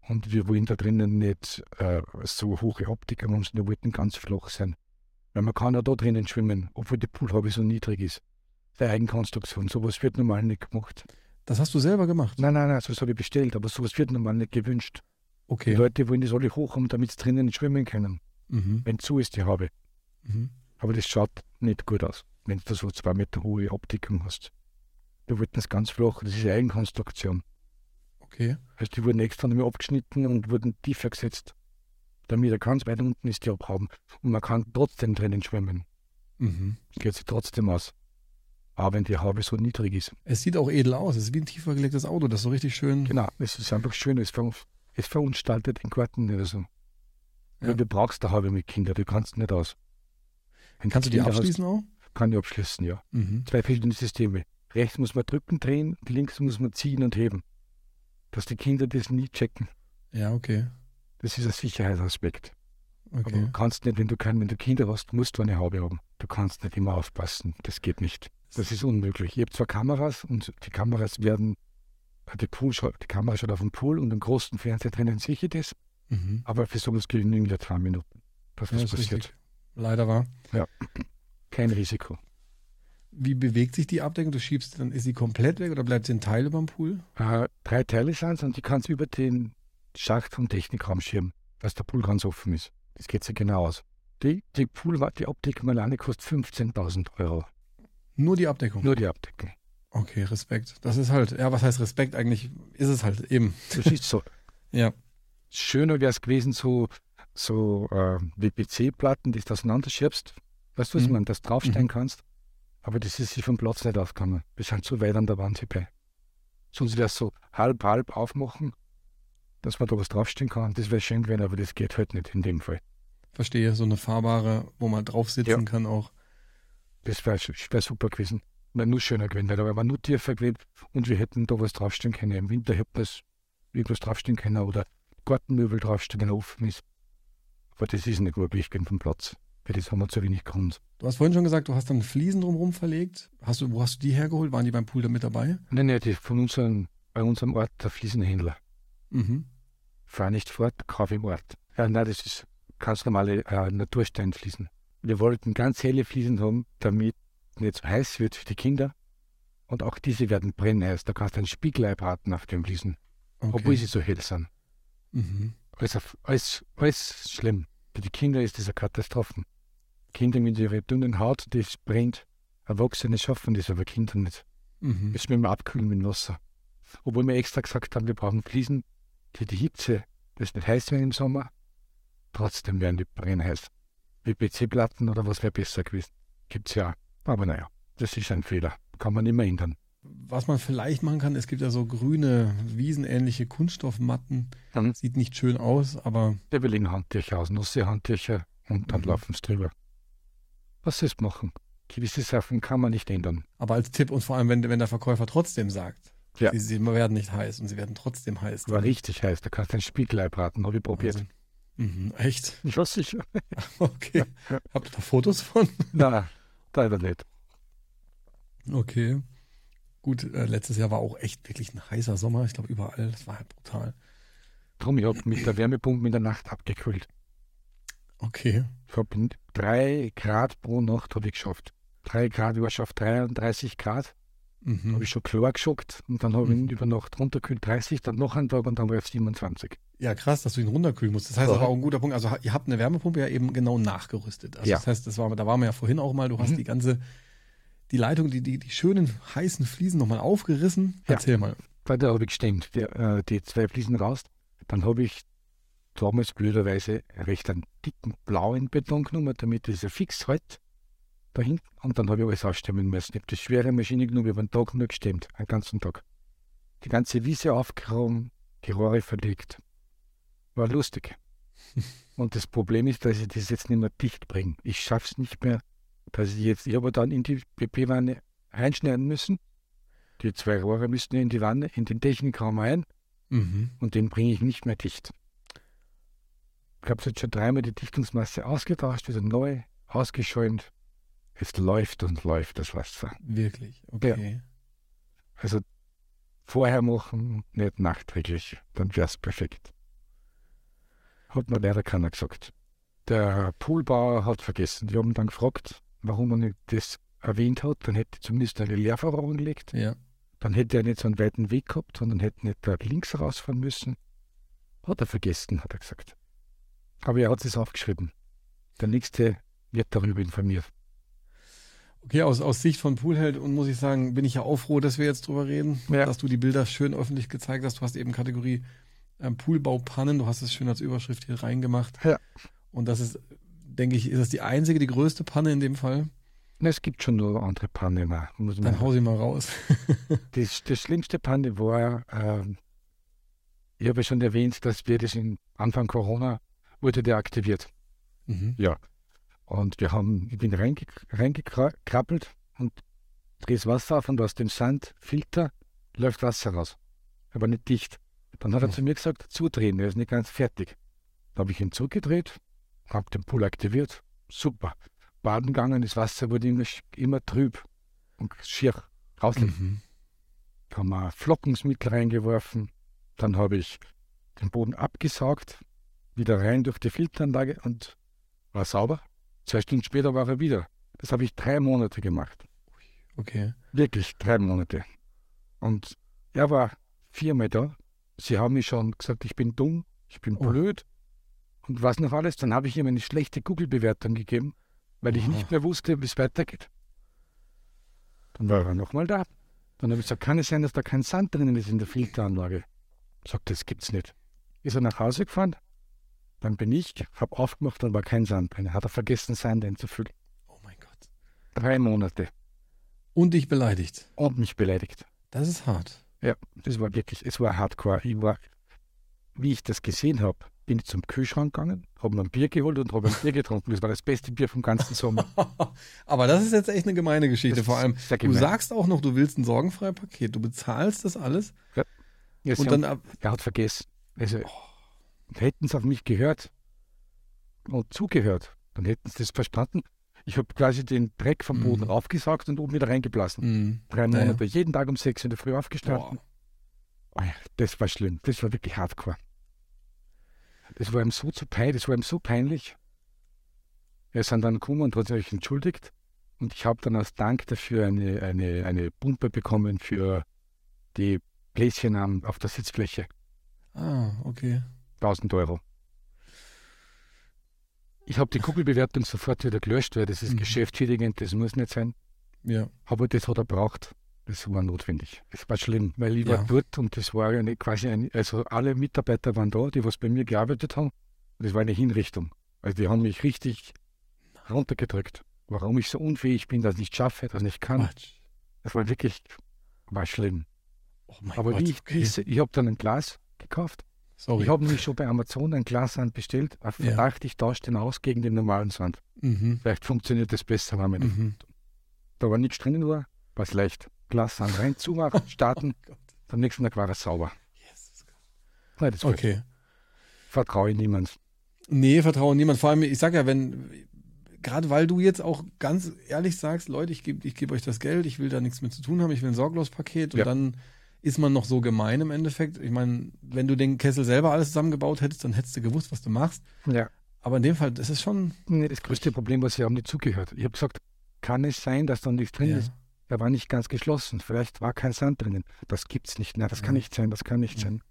Und wir wollen da drinnen nicht äh, so hohe Abdeckung haben, sondern wir wollten ganz flach sein. Weil man kann ja da drinnen schwimmen, obwohl die Poolhaube so niedrig ist. Der Eigenkonstruktion. Sowas wird normal nicht gemacht. Das hast du selber gemacht. Nein, nein, nein, sowas habe ich bestellt, aber sowas wird normal nicht gewünscht. Die Okay. Leute wollen das alle hoch haben, damit sie drinnen schwimmen können, Mhm. wenn zu ist die Haube. Mhm. Aber das schaut nicht gut aus, wenn du so zwei Meter hohe Abdeckung hast. Wir wollten es ganz flach, das ist eine Eigenkonstruktion. Okay. Also die wurden extra nochmal abgeschnitten und wurden tiefer gesetzt, damit er ganz weit unten ist, die abhaben. Und man kann trotzdem drinnen schwimmen. Mhm. Geht sich trotzdem aus. Aber wenn die Haube so niedrig ist. Es sieht auch edel aus. Es ist wie ein tiefer gelegtes Auto, das so richtig schön. Genau, es ist einfach schön, es, ver es verunstaltet den Garten nicht so. Ja. Du brauchst eine Haube mit Kindern, du kannst nicht aus. Wenn Kannst du die Kinder hast, abschließen auch? Kann ich abschließen, ja. Mhm. zwei verschiedene Systeme. Rechts muss man drücken, drehen, links muss man ziehen und heben. Dass die Kinder das nie checken. Ja, okay. Das ist ein Sicherheitsaspekt. Aber Okay. du kannst nicht, wenn du, kein, wenn du Kinder hast, musst du eine Haube haben. Du kannst nicht immer aufpassen. Das geht nicht. Das ist unmöglich. Ich habe zwar Kameras und die Kameras werden, die, Pool, die Kamera schaut auf den Pool und im großen Fernseher drinnen sehe ich das, Mhm. aber für sowas genügen ja zwei Minuten. dass Ja, was ist passiert. richtig. Leider war. Kein Risiko. Wie bewegt sich die Abdeckung? Du schiebst, dann ist sie komplett weg oder bleibt sie in Teile beim Pool? Äh, drei Teile sind und die kannst du über den Schacht vom Technikraum schirmen, dass der Pool ganz offen ist. Das geht sich genau aus. Die, die Pool, die Abdeckung alleine kostet 15.000 Euro. Nur die Abdeckung. Nur die Abdeckung. Okay, Respekt. Das ist halt, ja, was heißt Respekt? Eigentlich ist es halt eben. Das ist so. [laughs] Ja. Schöner wäre es gewesen, so, so äh, WPC-Platten, die du auseinanderschiebst. Weißt du, was Mhm. ich meine, dass du draufstellen Mhm. kannst. Aber das ist sich vom Platz nicht aufgegangen. Wir sind zu weit an der Wand vorbei. Sonst wäre es so halb, halb aufmachen, dass man da was draufstellen kann. Das wäre schön gewesen, aber das geht halt nicht in dem Fall. Verstehe, so eine fahrbare, wo man drauf sitzen Ja. kann auch. Das wäre wär super gewesen. Wäre nur schöner gewesen, weil da war nur tiefer gewesen und wir hätten da was draufstellen können. Im Winter hätte das irgendwas draufstellen können oder Gartenmöbel draufstellen, wenn offen ist. Aber das ist nicht möglich gewesen vom Platz. Weil das haben wir zu wenig Grund. Du hast vorhin schon gesagt, du hast dann Fliesen drumherum verlegt. Hast du, wo hast du die hergeholt? Waren die beim Pool da mit dabei? Nein, nein, die von unserem, bei unserem Ort der Fliesenhändler. Mhm. Fahr nicht fort, kauf im Ort. Ja, nein, das ist ganz normale äh, Natursteinfliesen. Wir wollten ganz helle Fliesen haben, damit nicht so heiß wird für die Kinder. Und auch diese werden brennheiß. Da kannst du einen Spiegelei braten auf den Fliesen, obwohl Okay. sie so hell sind. Mhm. Alles, alles, alles schlimm. Für die Kinder ist das eine Katastrophe. Kinder mit ihrer dünnen Haut, das brennt. Erwachsene schaffen das, aber Kinder nicht. Mhm. Das müssen wir abkühlen mit Wasser. Obwohl wir extra gesagt haben, wir brauchen Fliesen, die die Hitze, das nicht heiß werden im Sommer, trotzdem werden die brennheiß. WPC-Platten oder was wäre besser gewesen. Gibt's ja. Aber naja, das ist ein Fehler. Kann man immer ändern. Was man vielleicht machen kann, es gibt ja so grüne, wiesenähnliche Kunststoffmatten. Mhm. Sieht nicht schön aus, aber Der will in Handtücher aus, nasse Handtücher und dann Mhm. laufen sie drüber. Was ist machen? Gewisse Sachen kann man nicht ändern. Aber als Tipp und vor allem, wenn, wenn der Verkäufer trotzdem sagt, Ja. sie, sie werden nicht heiß und sie werden trotzdem heiß. War richtig heiß, da kannst du ein Spiegelei braten, habe ich probiert. Wahnsinn. Mhm, echt? [laughs] Ja, sicher. [laughs] Okay. Ja. Habt ihr da Fotos von? [laughs] Nein, leider nicht. Okay. Gut, äh, letztes Jahr war auch echt wirklich ein heißer Sommer. Ich glaube, überall. Das war halt brutal. Drum, ich habe mit der Wärmepumpe in der Nacht abgekühlt. Okay. Ich habe drei Grad pro Nacht habe ich geschafft. Drei Grad, ich war schon auf 33 Grad, Mhm. habe ich schon klar geschockt und dann habe ich Mhm. ihn über Nacht runtergekühlt, 30, dann noch einen Tag und dann war ich auf 27. Ja, krass, dass du ihn runterkühlen musst. Das heißt, das Ja. war auch ein guter Punkt. Also ihr habt eine Wärmepumpe ja eben genau nachgerüstet. Also Ja. das heißt, das war, da waren wir ja vorhin auch mal, du hast Mhm. die ganze, die Leitung, die, die, die schönen heißen Fliesen nochmal aufgerissen. Ja. Erzähl mal. Weil da habe ich gestemmt, die, äh, die zwei Fliesen raus. Dann habe ich damals blöderweise recht einen dicken blauen Beton genommen, damit dieser fix hält da hinten. Und dann habe ich alles ausstemmen müssen. Ich habe die schwere Maschine genommen, ich habe einen Tag nur gestemmt, einen ganzen Tag. Die ganze Wiese aufgeräumt, die Rohre verlegt. War lustig. [laughs] Und das Problem ist, dass ich das jetzt nicht mehr dicht bringe. Ich schaffe es nicht mehr, dass ich jetzt, ich habe dann in die PP-Wanne reinschneiden müssen. Die zwei Rohre müssten in die Wanne, in den Technikraum ein Mhm. und den bringe ich nicht mehr dicht. Ich habe jetzt schon dreimal die Dichtungsmasse ausgetauscht, wieder neu, ausgeschäumt. Es läuft und läuft das Wasser. Wirklich. Okay. Also vorher machen, nicht nachträglich, dann wäre es perfekt. Hat mir leider keiner gesagt. Der Poolbauer hat vergessen. Wir haben dann gefragt, warum er nicht das erwähnt hat. Dann hätte zumindest eine Leerverrohrung gelegt. Ja. Dann hätte er nicht so einen weiten Weg gehabt, sondern hätte nicht da links rausfahren müssen. Hat er vergessen, hat er gesagt. Aber er hat es aufgeschrieben. Der nächste wird darüber informiert. Okay, aus, aus Sicht von Poolheld und muss ich sagen, bin ich ja auch froh, dass wir jetzt drüber reden, Ja. dass du die Bilder schön öffentlich gezeigt hast. Du hast eben Kategorie ähm, Poolbaupannen, du hast es schön als Überschrift hier reingemacht. Ja. Und das ist, denke ich, ist das die einzige, die größte Panne in dem Fall? Na, es gibt schon nur andere Pannen. auch, Muss Dann hau sie mal raus. [laughs] Das, das schlimmste Panne war, ähm, ich habe ja schon erwähnt, dass wir das in Anfang Corona wurde der aktiviert. mhm. Und wir haben, ich bin reinge, reingekrabbelt und drehe das Wasser auf und aus dem Sandfilter läuft Wasser raus. Aber nicht dicht. Dann hat er Oh. zu mir gesagt, zudrehen, er ist nicht ganz fertig. Da habe ich ihn zurückgedreht, habe den Pool aktiviert. Super. Baden gegangen, das Wasser wurde immer, immer trüb und schier rauslaufen. Mhm. Da haben wir Flockensmittel reingeworfen. Dann habe ich den Boden abgesaugt, wieder rein durch die Filteranlage und war sauber. Zwei Stunden später war er wieder. Das habe ich drei Monate gemacht. Okay. Wirklich drei Monate. Und er war viermal da. Sie haben mir schon gesagt, ich bin dumm, ich bin Oh. blöd und was noch alles. Dann habe ich ihm eine schlechte Google-Bewertung gegeben, weil ich Aha. nicht mehr wusste, wie es weitergeht. Dann war er nochmal da. Dann habe ich gesagt, kann es sein, dass da kein Sand drinnen ist in der Filteranlage? Sagt, das gibt's nicht. Ist er nach Hause gefahren? Dann bin ich, habe aufgemacht, dann war kein Sand drin. Hat er vergessen, Sand einzufüllen. Oh mein Gott. Drei Monate. Und dich beleidigt. Und mich beleidigt. Das ist hart. Ja, das war wirklich, es war hardcore. Ich war, wie ich das gesehen habe, bin ich zum Kühlschrank gegangen, habe mir ein Bier geholt und habe ein Bier getrunken. Das war das beste Bier vom ganzen Sommer. [laughs] Aber das ist jetzt echt eine gemeine Geschichte. Das Vor allem, du sagst auch noch, du willst ein sorgenfreies Paket. Du bezahlst das alles. Ja, sie und haben- dann ab. er hat vergessen. Also, hätten sie auf mich gehört und zugehört, dann hätten sie das verstanden. Ich habe quasi den Dreck vom Boden Mhm. raufgesaugt und oben wieder reingeblasen. Mhm. Drei. Monate, jeden Tag um sechs in der Früh aufgestanden. Ja, das war schlimm. Das war wirklich hardcore. Das war ihm so zu peinlich, das war ihm so peinlich. Er ist dann gekommen und hat sich entschuldigt. Und ich habe dann als Dank dafür eine, eine, eine Pumpe bekommen für die Bläschen auf der Sitzfläche. Ah, okay. 1000 Euro. Ich habe die Kugelbewertung sofort wieder gelöscht, weil das ist Mhm. geschäftsschädigend, das muss nicht sein. Ja. Aber das hat er braucht. Das war notwendig. Das war schlimm, weil ich Ja. war dort und das war eine, quasi ein, also alle Mitarbeiter waren da, die was bei mir gearbeitet haben. Das war eine Hinrichtung. Also die haben mich richtig runtergedrückt. Warum ich so unfähig bin, das nicht schaffe, das nicht kann. Quatsch. Das war wirklich, war schlimm. Oh Aber Gott. ich okay. diese, ich habe dann ein Glas gekauft. Sorry. Ich habe nämlich schon bei Amazon ein Glas Sand bestellt. Auf Ja. Verdacht, ich tausche den aus gegen den normalen Sand. mhm. Vielleicht funktioniert das besser, wenn man nicht. Mhm. Da war nichts drinnen, war was leicht. Glas Sand rein, zumachen, [laughs] starten. Oh. Am nächsten Tag war er sauber. Gott. Nein, das Okay. vertraue niemand. Nee, vertraue niemand. Vor allem, ich sag ja, wenn, gerade weil du jetzt auch ganz ehrlich sagst, Leute, ich gebe ich geb euch das Geld, ich will da nichts mit zu tun haben, ich will ein Sorglospaket und Ja. dann ist man noch so gemein im Endeffekt. Ich meine, wenn du den Kessel selber alles zusammengebaut hättest, dann hättest du gewusst, was du machst. Ja. Aber in dem Fall, das ist schon. Nee, das größte Problem war, sie haben nicht zugehört. Ich habe gesagt, kann es sein, dass da nichts drin Ja. ist? Er war nicht ganz geschlossen. Vielleicht war kein Sand drinnen. Das gibt's nicht. Nein, das kann Ja. nicht sein. Das kann nicht Ja. sein.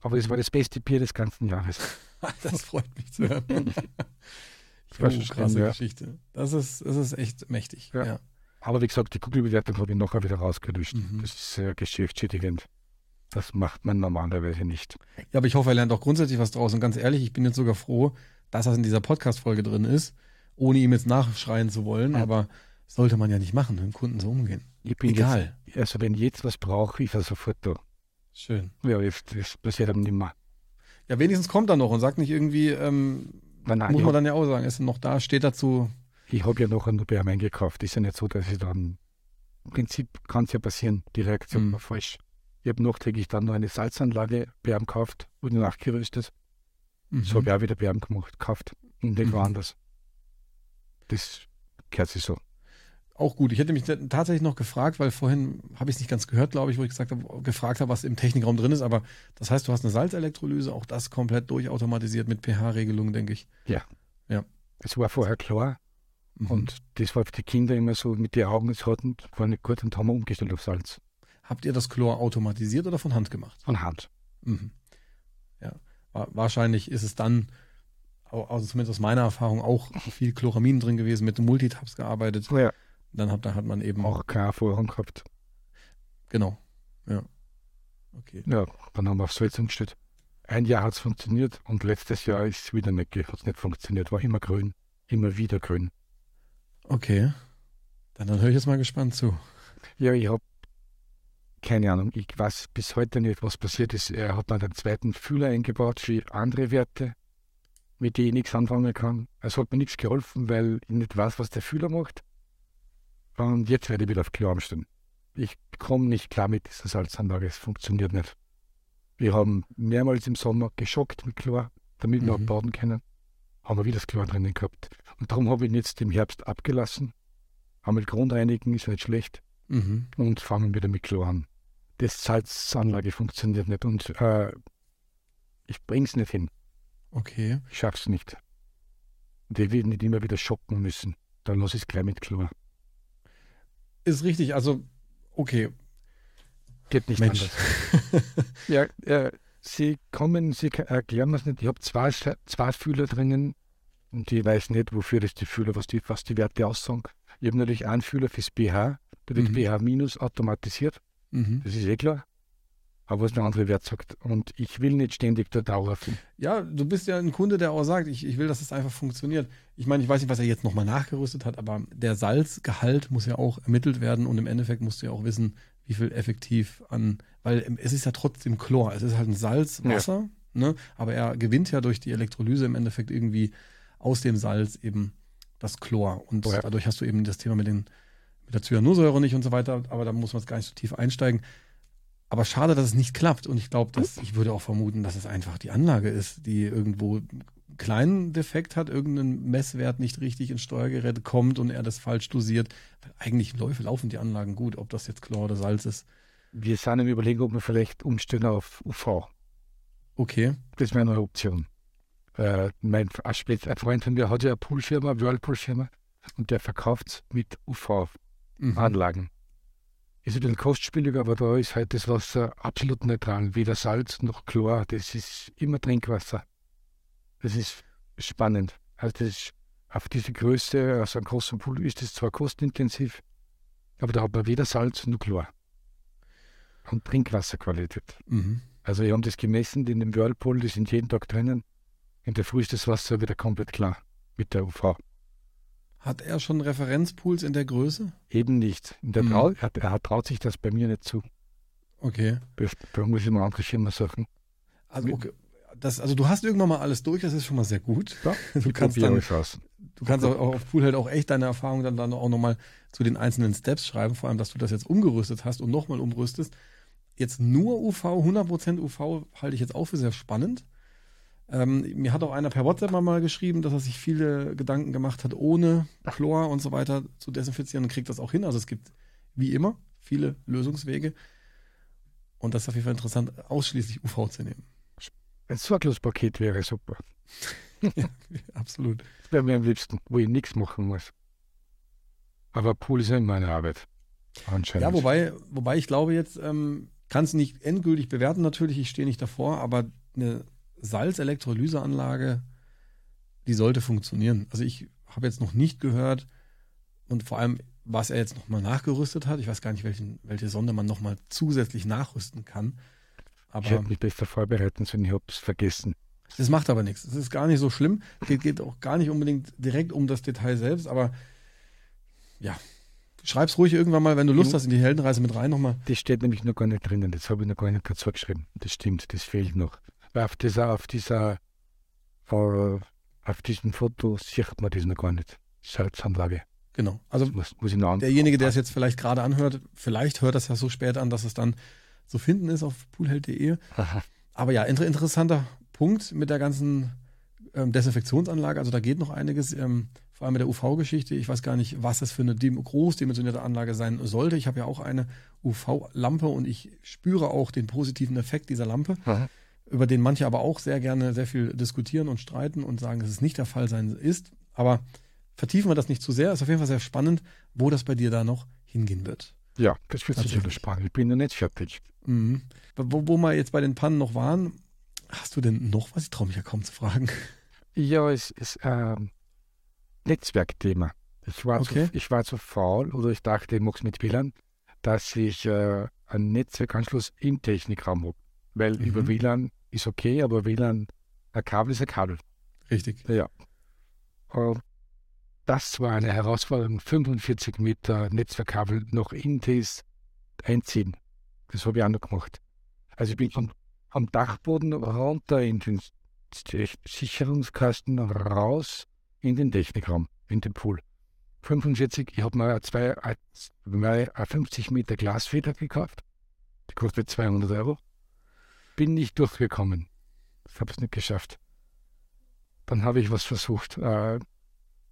Aber das war das beste Bier des ganzen Jahres. [laughs] Das freut mich zu hören. war jo, schon krasse. Geschichte. Das ist, das ist echt mächtig. Ja. Aber wie gesagt, die Kugelbewertung habe ich nachher wieder rausgelöscht. Mhm. Das ist sehr geschäftsschädigend. Das macht man normalerweise nicht. Ja, aber ich hoffe, er lernt auch grundsätzlich was draus. Und ganz ehrlich, ich bin jetzt sogar froh, dass das in dieser Podcast-Folge drin ist, ohne ihm jetzt nachschreien zu wollen. Aber sollte man ja nicht machen, mit dem Kunden so umgehen. Ich bin Egal. Jetzt, also wenn ich jetzt was brauche, ich war sofort da. Schön. Ja, das passiert nicht mehr. Ja, wenigstens kommt er noch und sagt nicht irgendwie, ähm, Nein, nein, muss man dann ja auch sagen, ist er noch da, steht dazu. Hab ja nachher nur ihm eingekauft. Ist ja nicht so, dass ich dann, im Prinzip kann es ja passieren, die Reaktion Mhm. war falsch. Ich habe nachträglich dann noch eine Salzanlage ihm gekauft, wurde nachgerüstet. Mhm. So habe ich auch wieder ihm gemacht, gekauft. Und nicht Mhm. woanders. Das gehört sich so. Auch gut. Ich hätte mich tatsächlich noch gefragt, weil vorhin habe ich es nicht ganz gehört, glaube ich, wo ich gesagt habe, gefragt habe, was im Technikraum drin ist. Aber das heißt, du hast eine Salzelektrolyse, auch das komplett durchautomatisiert mit pH-Regelung, denke ich. Es war vorher klar Mhm. und das war für die Kinder immer so mit den Augen, es hatten, war nicht gut und haben wir umgestellt auf Salz. Habt ihr das Chlor automatisiert oder von Hand gemacht? Von Hand. Mhm. Ja. Wa- Wahrscheinlich ist es dann, also zumindest aus meiner Erfahrung, auch viel Chloramin drin gewesen, mit Multitabs gearbeitet. Ja. Dann hat, da hat man eben auch. Keine Erfahrung gehabt. Genau. Ja. Okay. Ja, dann haben wir auf Salz umgestellt. Ein Jahr hat es funktioniert und letztes Jahr ist es wieder nicht, hat es nicht funktioniert. War immer grün. Immer wieder grün. Okay. Dann, dann höre ich jetzt mal gespannt zu. Ja, ich habe keine Ahnung. Ich weiß bis heute nicht, was passiert ist. Er hat dann einen zweiten Fühler eingebaut für andere Werte, mit denen ich nichts anfangen kann. Es hat mir nichts geholfen, weil ich nicht weiß, was der Fühler macht. Und jetzt werde ich wieder auf Klar umstellen. Ich komme nicht klar mit dieser Salzanlage. Es funktioniert nicht. Wir haben mehrmals im Sommer geschockt mit Chlor. damit wir Mhm. baden können. Haben wir wieder das Chlor drinnen gehabt. Und darum habe ich ihn jetzt im Herbst abgelassen. Einmal grundreinigen ist nicht schlecht Mhm. und fangen wieder mit Chlor an. Das Salzanlage funktioniert nicht und äh, ich bring's nicht hin. Okay. Ich schaff's nicht. Und ich will nicht immer wieder shoppen müssen. Dann lass ich es gleich mit Chlor. Ist richtig, also, okay. Geht nicht Mensch. anders. [laughs] Ja, äh, Sie kommen, Sie erklären das nicht. Ich habe zwei, zwei Fühler drinnen und ich weiß nicht, wofür das die Fühler, was die, was die Werte aussagen. Ich habe natürlich einen Fühler fürs BH, da wird Mhm. BH minus automatisiert, Mhm. das ist eh klar. Aber was der andere Wert sagt. Und ich will nicht ständig da dauerhaft. Ja, du bist ja ein Kunde, der auch sagt, ich, ich will, dass es einfach funktioniert. Ich meine, ich weiß nicht, was er jetzt nochmal nachgerüstet hat, aber der Salzgehalt muss ja auch ermittelt werden und im Endeffekt musst du ja auch wissen, wie viel effektiv an, weil es ist ja trotzdem Chlor. Es ist halt ein Salzwasser, ne? aber er gewinnt ja durch die Elektrolyse im Endeffekt irgendwie aus dem Salz eben das Chlor. Und Ja. dadurch hast du eben das Thema mit, den, mit der Cyanursäure nicht und so weiter, aber da muss man jetzt gar nicht so tief einsteigen. Aber schade, dass es nicht klappt. Und ich glaube, dass ich würde auch vermuten, dass es einfach die Anlage ist, die irgendwo einen kleinen Defekt hat, irgendein Messwert nicht richtig ins Steuergerät kommt und er das falsch dosiert. Weil eigentlich laufen die Anlagen gut, ob das jetzt Chlor oder Salz ist. Wir sind im Überlegen, ob wir vielleicht umstellen auf UV. Okay. Das wäre eine Option. Äh, mein ein Freund von mir hat ja eine Poolfirma, Whirlpool-Firma, und der verkauft mit UV-Anlagen. Mhm. Ist ein bisschen kostspieliger, aber da ist halt das Wasser absolut neutral. Weder Salz noch Chlor. Das ist immer Trinkwasser. Das ist spannend. Also das auf diese Größe, aus einem großen Pool, ist das zwar kostenintensiv, aber da hat man weder Salz noch Chlor. Und Trinkwasserqualität. Mhm. Also wir haben das gemessen in dem Whirlpool, die sind jeden Tag drinnen. In der Früh ist das Wasser wieder komplett klar mit der UV. Hat er schon Referenzpools in der Größe? Eben nicht. In der Mhm. Trau er, er traut sich das bei mir nicht zu. Okay. Bei, bei muss ich mal andere Firma suchen. Also, okay. Das, also du hast irgendwann mal alles durch, das ist schon mal sehr gut. Ja, [laughs] Du kannst dann aus. Du kannst auch auf Poolheld auch echt deine Erfahrung dann, dann auch nochmal zu den einzelnen Steps schreiben, vor allem, dass du das jetzt umgerüstet hast und nochmal umrüstest. Jetzt nur UV, 100% UV halte ich jetzt auch für sehr spannend. Ähm, mir hat auch einer per WhatsApp mal, geschrieben, dass er sich viele Gedanken gemacht hat, ohne Chlor und so weiter zu desinfizieren und kriegt das auch hin. Also es gibt wie immer viele Lösungswege. Und das ist auf jeden Fall interessant, ausschließlich UV zu nehmen. Ein Sorglospaket wäre super. [laughs] Absolut. Das wäre mir am liebsten, wo ich nichts machen muss. Aber Pool ist ja immer meine Arbeit. Anscheinend. Ja, wobei, wobei ich glaube jetzt, ähm, kann es nicht endgültig bewerten natürlich, ich stehe nicht davor, aber eine Salzelektrolyseanlage, die sollte funktionieren. Also ich habe jetzt noch nicht gehört und vor allem, was er jetzt nochmal nachgerüstet hat, ich weiß gar nicht, welchen, welche Sonde man nochmal zusätzlich nachrüsten kann. ich Aber hätte mich besser vorbereiten sollen, ich habe es vergessen. das macht aber nichts. Es ist gar nicht so schlimm. Geht, geht auch gar nicht unbedingt direkt um das Detail selbst, aber ja. Schreib's ruhig irgendwann mal, wenn du Lust hast, in die Heldenreise mit rein nochmal. Das steht nämlich noch gar nicht drinnen. Das habe ich noch gar nicht dazu geschrieben. Das stimmt, das fehlt noch. Auf dieser, auf dieser, auf diesem Foto sieht man das noch gar nicht. Salzanlage. Genau. Also muss, muss ich noch an. derjenige, der es jetzt vielleicht gerade anhört, vielleicht hört das ja so spät an, dass es dann zu finden ist auf poolheld.de. [laughs] Aber ja, inter interessanter Punkt mit der ganzen ähm, Desinfektionsanlage. Also da geht noch einiges, ähm, vor allem mit der UV-Geschichte. Ich weiß gar nicht, was das für eine dim- großdimensionierte Anlage sein sollte. Ich habe ja auch eine UV-Lampe und ich spüre auch den positiven Effekt dieser Lampe, Aha. über den manche aber auch sehr gerne sehr viel diskutieren und streiten und sagen, dass es nicht der Fall sein ist. Aber vertiefen wir das nicht zu sehr. Ist auf jeden Fall sehr spannend, wo das bei dir da noch hingehen wird. Ja, das wird sicher Tatsächlich. spannend. Ich bin noch nicht fertig. Mhm. Wo, wo wir jetzt bei den Pannen noch waren, hast du denn noch was? Ich traue mich ja kaum zu fragen. Ja, es ist ähm, Netzwerkthema. Ich war, Okay. zu, ich war zu faul oder ich dachte, ich mache es mit WLAN, dass ich äh, einen Netzwerkanschluss im Technikraum habe. Weil Mhm. über WLAN ist okay, aber WLAN, ein Kabel ist ein Kabel. Richtig. Ja. Und das war eine Herausforderung, 45 Meter Netzwerkkabel noch in das einziehen. Das habe ich auch noch gemacht. Also ich bin am, am Dachboden runter in den Sicherungskasten raus in den Technikraum, in den Pool. 45, ich habe mir zwei, zwei, ein 50 Meter Glasfeder gekauft. Die kostet 200 Euro. Bin nicht durchgekommen. Ich habe es nicht geschafft. Dann habe ich was versucht, äh,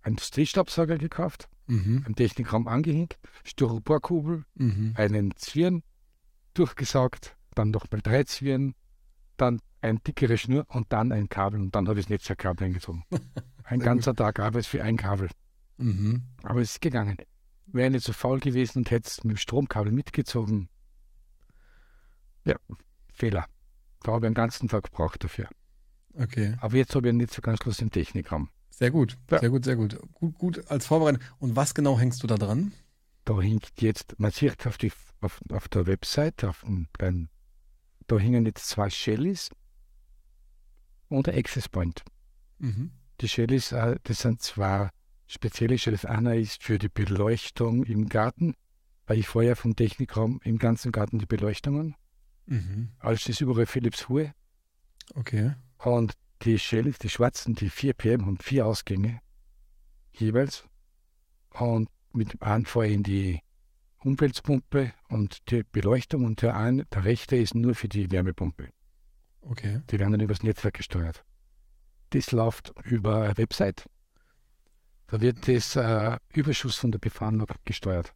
einen Drehstabsauger gekauft, Mhm. im Technikraum angehängt, Styroporkugel, Mhm. einen Zwirn durchgesaugt, dann nochmal drei Zwirn, dann eine dickere Schnur und dann ein Kabel und dann habe ich das Netzwerkkabel eingezogen. [laughs] Ein ganzer Tag Arbeit für ein Kabel. Mhm. Aber es ist gegangen. Wäre ich nicht so faul gewesen und hätte es mit dem Stromkabel mitgezogen. Ja, Fehler. Da habe ich einen ganzen Tag gebraucht dafür. Okay. Aber jetzt habe ich nicht so ganz Lust im Technikraum. Sehr gut. Ja. Sehr gut, sehr gut. Gut, gut als Vorbereitung. Und was genau hängst du da dran? Da hängt jetzt, man sieht auf, die, auf, auf der Website, auf dem kleinen, da hängen jetzt zwei Shellys und ein Access Point. Mhm. Die Shellys, äh, das sind zwei spezielle Shellys. Einer ist für die Beleuchtung im Garten, weil ich vorher vom Technikraum im ganzen Garten die Beleuchtungen. Mhm. Alles ist überall Philips Hue. Okay. Und die Shellys, die schwarzen, die 4 PM haben vier Ausgänge jeweils. Und mit dem einen fahre in die Umweltpumpe und die Beleuchtung und der, eine, der rechte ist nur für die Wärmepumpe. Okay. Die werden dann übers Netzwerk gesteuert. Das läuft über eine Website. Da wird das äh, Überschuss von der Befahren gesteuert.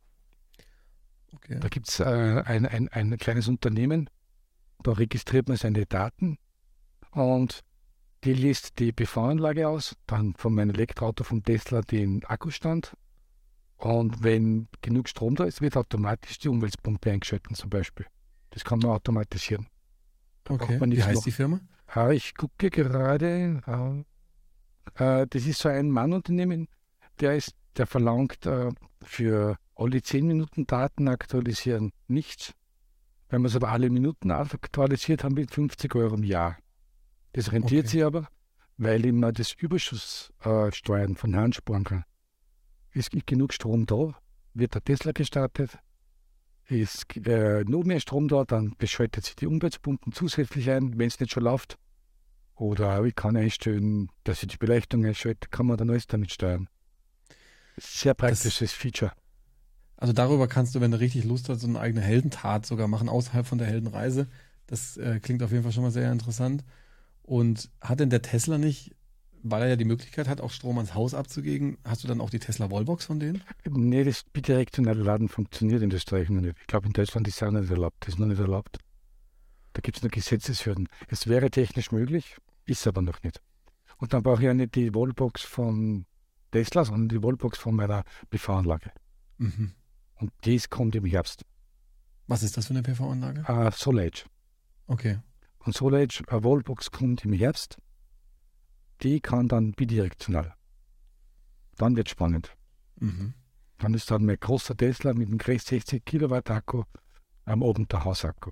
Okay. Da gibt es äh, ein, ein, ein kleines Unternehmen, da registriert man seine Daten und die liest die PV-Anlage aus, dann von meinem Elektroauto vom Tesla den Akkustand und wenn genug Strom da ist, wird automatisch die Umweltpumpe eingeschaltet zum Beispiel. Das kann man automatisieren. Okay. Wie heißt noch. die Firma? Ich gucke gerade, das ist so ein Mannunternehmen, der ist, der verlangt äh, für alle 10 Minuten Daten aktualisieren nichts. Wenn man es aber alle Minuten aktualisiert, haben wir 50 Euro im Jahr. Das rentiert Okay. sich aber, weil ich mir das Überschusssteuern äh, Steuern von Hand sparen kann. Es gibt genug Strom da, wird der Tesla gestartet, ist äh, noch mehr Strom da, dann beschaltet sich die Umweltpumpen zusätzlich ein, wenn es nicht schon läuft. Oder ich kann einstellen, dass ich die Beleuchtung einschalte, kann man dann alles damit steuern. Sehr praktisches Feature. Also darüber kannst du, wenn du richtig Lust hast, so eine eigene Heldentat sogar machen, außerhalb von der Heldenreise. Das äh, klingt auf jeden Fall schon mal sehr interessant. Und hat denn der Tesla nicht, weil er ja die Möglichkeit hat, auch Strom ans Haus abzugeben, hast du dann auch die Tesla Wallbox von denen? Nee, das bidirektionale Laden funktioniert in Österreich noch nicht. Ich glaube, in Deutschland ist es auch nicht erlaubt. Das ist noch nicht erlaubt. Da gibt es nur Gesetzeshürden. Es wäre technisch möglich, ist aber noch nicht. Und dann brauche ich ja nicht die Wallbox von Tesla, sondern die Wallbox von meiner PV-Anlage. Mhm. Und dies kommt im Herbst. Was ist das für eine PV-Anlage? Äh, Solage. Okay. Und Solage, eine Wallbox kommt im Herbst. Die kann dann bidirektional. Dann wird spannend. Mhm. Dann ist dann mein großer Tesla mit einem Kreis 60 Kilowatt Akku am oben der Hausakku.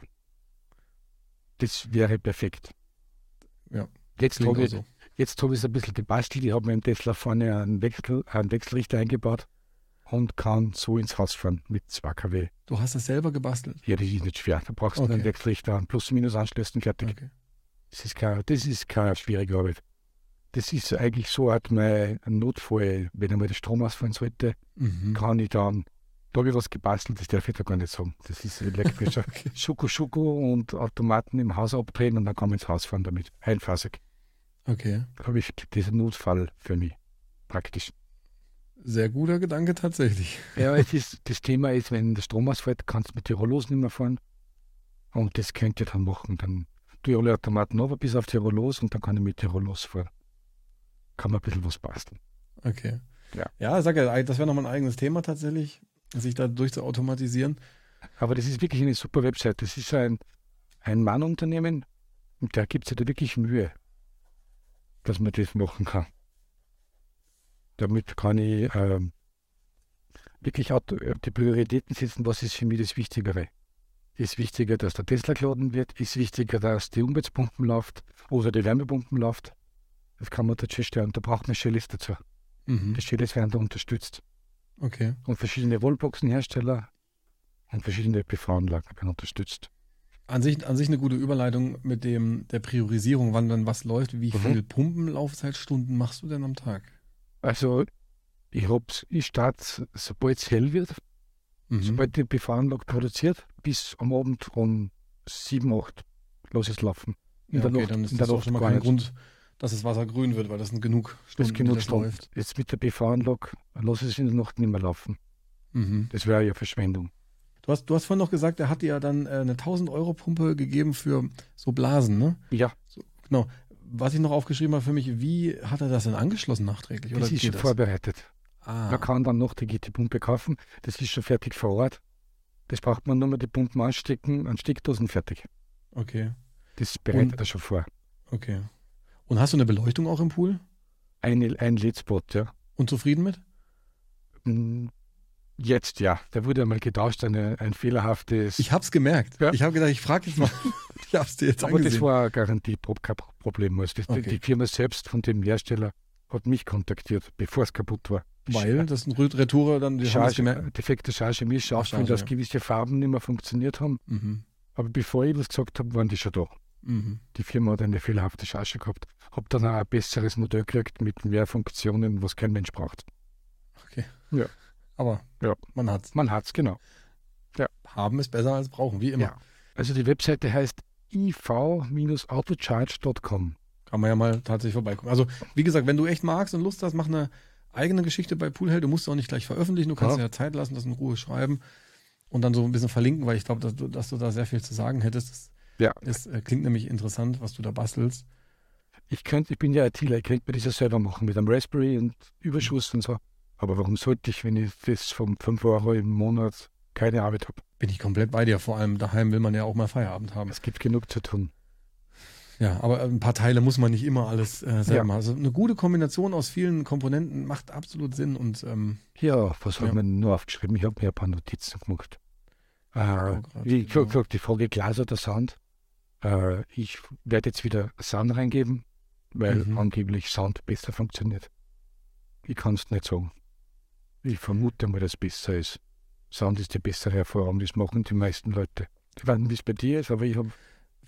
Das wäre perfekt. Ja, Jetzt habe ich so. jetzt habe ich es ein bisschen gebastelt. Ich habe mir im Tesla vorne einen, Wechsel, einen Wechselrichter eingebaut und kann so ins Haus fahren mit 2 kW. Du hast das selber gebastelt? Ja, das ist nicht schwer. Da brauchst du Okay. einen Wechselrichter, einen Plus-Minus anschließen, fertig. Okay. Das ist, keine, das ist keine schwierige Arbeit. Das ist eigentlich so halt mein Notfall, wenn einmal der Strom ausfallen sollte, Mhm. kann ich dann, da habe ich was gebastelt, das darf ich da gar nicht sagen. Das ist elektrischer [laughs] Okay. Schuko Schuko und Automaten im Haus abdrehen und dann kann man ins Haus fahren damit. Einphasig. Okay. Habe ich diesen Notfall für mich. Praktisch. Sehr guter Gedanke tatsächlich. Ja, [laughs] es ist, das Thema ist, wenn der Strom ausfällt, kannst du mit Tirolos nicht mehr fahren. Und das könnt ihr dann machen. Dann tue ich alle Automaten runter bis auf Tirolos und dann kann ich mit Tirolos fahren. Kann man ein bisschen was basteln. Okay. Ja. Ja, sag ja, das wäre nochmal ein eigenes Thema tatsächlich, sich da durchzuautomatisieren. Aber das ist wirklich eine super Website. Das ist ein, ein Mannunternehmen und da gibt es ja da wirklich Mühe, dass man das machen kann. Damit kann ich ähm, wirklich die Prioritäten setzen, was ist für mich das Wichtigere. Ist wichtiger, dass der Tesla geladen wird? Ist wichtiger, dass die Umweltpumpen läuft oder die Wärmepumpen läuft? Das kann man dazu stellen. Da braucht man Shellys dazu. Mhm. Die Shellys werden da unterstützt. Okay. Und verschiedene Wallboxenhersteller und verschiedene PV-Anlagen werden unterstützt. An sich, an sich eine gute Überleitung mit dem der Priorisierung, wann dann was läuft. Wie Mhm. viel Pumpenlaufzeitstunden machst du denn am Tag? Also, ich hab's, ich starte, sobald es hell wird, Mhm. sobald die PV-Anlage produziert, bis am Abend um 7, 8 los ist laufen. In Ja, okay, Nacht- dann ist das auch schon mal kein. Grund, dass das Wasser grün wird, weil das sind genug Das Stunden, ist genug die das Stunden. läuft. Jetzt mit der PV-Anlage lasse ich es in der Nacht nicht mehr laufen. Mhm. Das wäre ja Verschwendung. Du hast, du hast vorhin noch gesagt, er hat dir ja dann äh, eine 1000 Euro Pumpe gegeben für so Blasen, ne? Ja, Genau. Was ich noch aufgeschrieben habe für mich, wie hat er das denn angeschlossen nachträglich? das Oder ist schon geht vorbereitet. Ah, Man kann dann noch die GT-Pumpe kaufen. Das ist schon fertig vor Ort. Das braucht man nur mal die Pumpen anstecken, an Steckdosen fertig. okay, Das bereitet Und- er schon vor. okay. Und hast du eine Beleuchtung auch im Pool? Ein, ein LED-Spot, ja. Und zufrieden mit? Hm, Jetzt ja. Da wurde einmal getauscht, eine, ein fehlerhaftes. Ich hab's gemerkt. Ja. Ich habe gedacht, ich frage jetzt mal. [laughs] ich hab's dir jetzt aber angesehen. das war ein Garantieproblem. Also das, Okay. Die Firma selbst von dem Hersteller hat mich kontaktiert, bevor es kaputt war. Weil das sind Rü- Retoure dann, die das Charge, defekte Charge mir Charge, dass ja. gewisse Farben nicht mehr funktioniert haben. Mhm. Aber bevor ich was gesagt habe, waren die schon da. Mhm. Die Firma hat eine fehlerhafte Charge gehabt. Hab dann auch ein besseres Modell gekriegt mit mehr Funktionen, was kein Mensch braucht. Okay. Ja. Aber Ja. man hat's. Man hat's genau. Haben ist besser als brauchen, wie immer. Ja. Also die Webseite heißt iv-autocharge.com. Kann man ja mal tatsächlich vorbeigucken. Also, wie gesagt, wenn du echt magst und Lust hast, mach eine eigene Geschichte bei Poolheld. Du musst auch nicht gleich veröffentlichen. Du kannst Ja. dir ja Zeit lassen, das in Ruhe schreiben und dann so ein bisschen verlinken, weil ich glaube, dass, du- dass du da sehr viel zu sagen hättest. Das, Ja. das äh, klingt nämlich interessant, was du da bastelst. Ich könnte, ich bin ja ITler, ich könnte mir das ja selber machen mit einem Raspberry und Überschuss und so. Aber warum sollte ich, wenn ich das vom 5 Euro im Monat keine Arbeit habe? Bin ich komplett bei dir. Vor allem daheim will man ja auch mal Feierabend haben. Es gibt genug zu tun. Ja, aber ein paar Teile muss man nicht immer alles äh, selber Ja. machen. Also eine gute Kombination aus vielen Komponenten macht absolut Sinn und ähm, Ja, was Ja. hat man nur aufgeschrieben? Ich habe mir ein paar Notizen gemacht. Äh, grad, wie genau. gesagt, die Frage Glas oder Sound. Äh, ich werde jetzt wieder Sound reingeben, weil Mhm. angeblich Sound besser funktioniert. Ich kann es nicht sagen. Ich vermute mal, dass es besser ist. Sound ist die bessere Erfahrung, das machen die meisten Leute. Ich weiß nicht, wie es bei dir ist, aber ich habe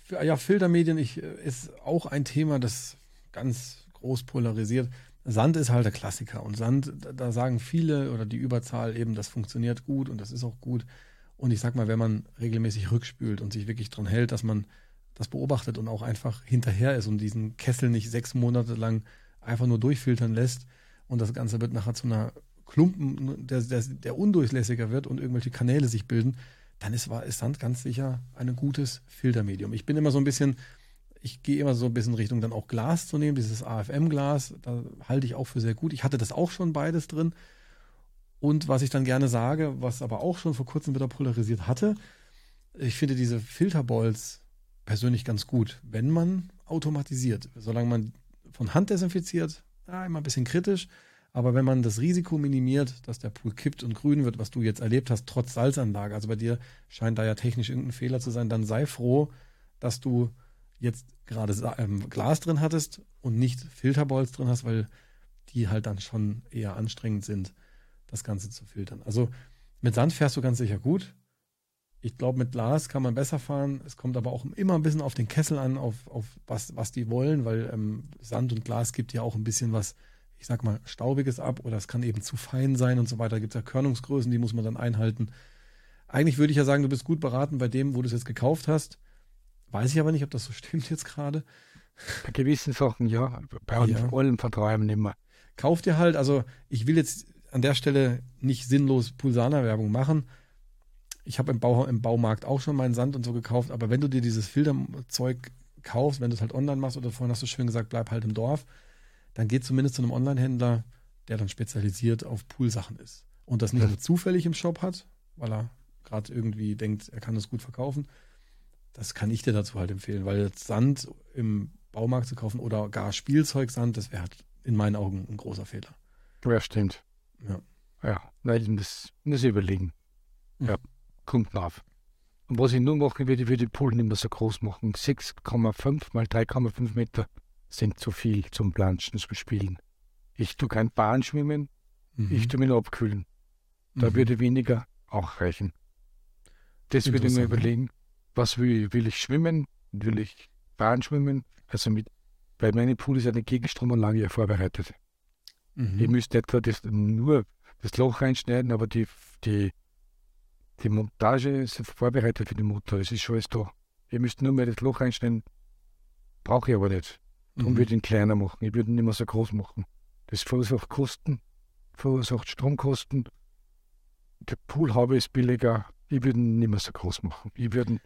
Ja, Filtermedien ich, äh, ist auch ein Thema, das ganz groß polarisiert. Sand ist halt der Klassiker und Sand, da, da sagen viele oder die Überzahl eben, das funktioniert gut und das ist auch gut. Und ich sag mal, wenn man regelmäßig rückspült und sich wirklich dran hält, dass man das beobachtet und auch einfach hinterher ist und diesen Kessel nicht sechs Monate lang einfach nur durchfiltern lässt und das Ganze wird nachher zu einer Klumpen, der, der, der undurchlässiger wird und irgendwelche Kanäle sich bilden, dann ist, ist Sand ganz sicher ein gutes Filtermedium. Ich bin immer so ein bisschen, ich gehe immer so ein bisschen Richtung dann auch Glas zu nehmen, dieses AFM-Glas, da halte ich auch für sehr gut. Ich hatte das auch schon beides drin. Und was ich dann gerne sage, was aber auch schon vor kurzem wieder polarisiert hatte, ich finde diese Filterballs persönlich ganz gut, wenn man automatisiert. Solange man von Hand desinfiziert, ja, immer ein bisschen kritisch. Aber wenn man das Risiko minimiert, dass der Pool kippt und grün wird, was du jetzt erlebt hast, trotz Salzanlage, also bei dir scheint da ja technisch irgendein Fehler zu sein, dann sei froh, dass du jetzt gerade ähm, Glas drin hattest und nicht Filterballs drin hast, weil die halt dann schon eher anstrengend sind, das Ganze zu filtern. Also mit Sand fährst du ganz sicher gut. Ich glaube, mit Glas kann man besser fahren. Es kommt aber auch immer ein bisschen auf den Kessel an, auf, auf was, was die wollen, weil ähm, Sand und Glas gibt ja auch ein bisschen was, ich sag mal, Staubiges ab oder es kann eben zu fein sein und so weiter. Da gibt es ja Körnungsgrößen, die muss man dann einhalten. Eigentlich würde ich ja sagen, du bist gut beraten bei dem, wo du es jetzt gekauft hast. Weiß ich aber nicht, ob das so stimmt jetzt gerade. bei gewissen Sachen, ja, bei Ja. allem mir nicht mehr. Kauf dir halt, also ich will jetzt an der Stelle nicht sinnlos Pulsana-Werbung machen. Ich habe im, Bau, im Baumarkt auch schon meinen Sand und so gekauft, aber wenn du dir dieses Filterzeug kaufst, wenn du es halt online machst oder vorhin hast du schön gesagt, bleib halt im Dorf, dann geh zumindest zu einem Online-Händler, der dann spezialisiert auf Poolsachen ist. Und das nicht [laughs] nur zufällig im Shop hat, weil er gerade irgendwie denkt, er kann das gut verkaufen. Das kann ich dir dazu halt empfehlen, weil Sand im Baumarkt zu kaufen oder gar Spielzeugsand, das wäre halt in meinen Augen ein großer Fehler. Ja, stimmt. Ja. Ja, nein, muss, muss überlegen. Mhm. Ja, kommt auf. Und was ich nur machen würde, ich würde die Pool nicht mehr so groß machen. 6,5 mal 3,5 Meter sind zu viel zum Planschen, zum Spielen. Ich tue kein Bahn schwimmen, Mhm. ich tue mich nur abkühlen. Da Mhm. würde weniger auch reichen. Das würde ich mir überlegen. Was will ich? Will ich schwimmen? Will ich Bahn schwimmen? Also mit, weil meine Pool ist eine Gegenstromanlage ja vorbereitet. Mhm. Ihr müsst etwa das, nur das Loch reinschneiden, aber die, die, die Montage ist vorbereitet für den Motor. Es ist schon alles da. Ihr müsst nur mehr das Loch reinschneiden. Brauche ich aber nicht. Darum Mhm. würde ich ihn kleiner machen. Ich würde ihn nicht mehr so groß machen. Das verursacht Kosten, verursacht Stromkosten. Der Poolhaube ist billiger. Ich würde ihn nicht mehr so groß machen. Ich würde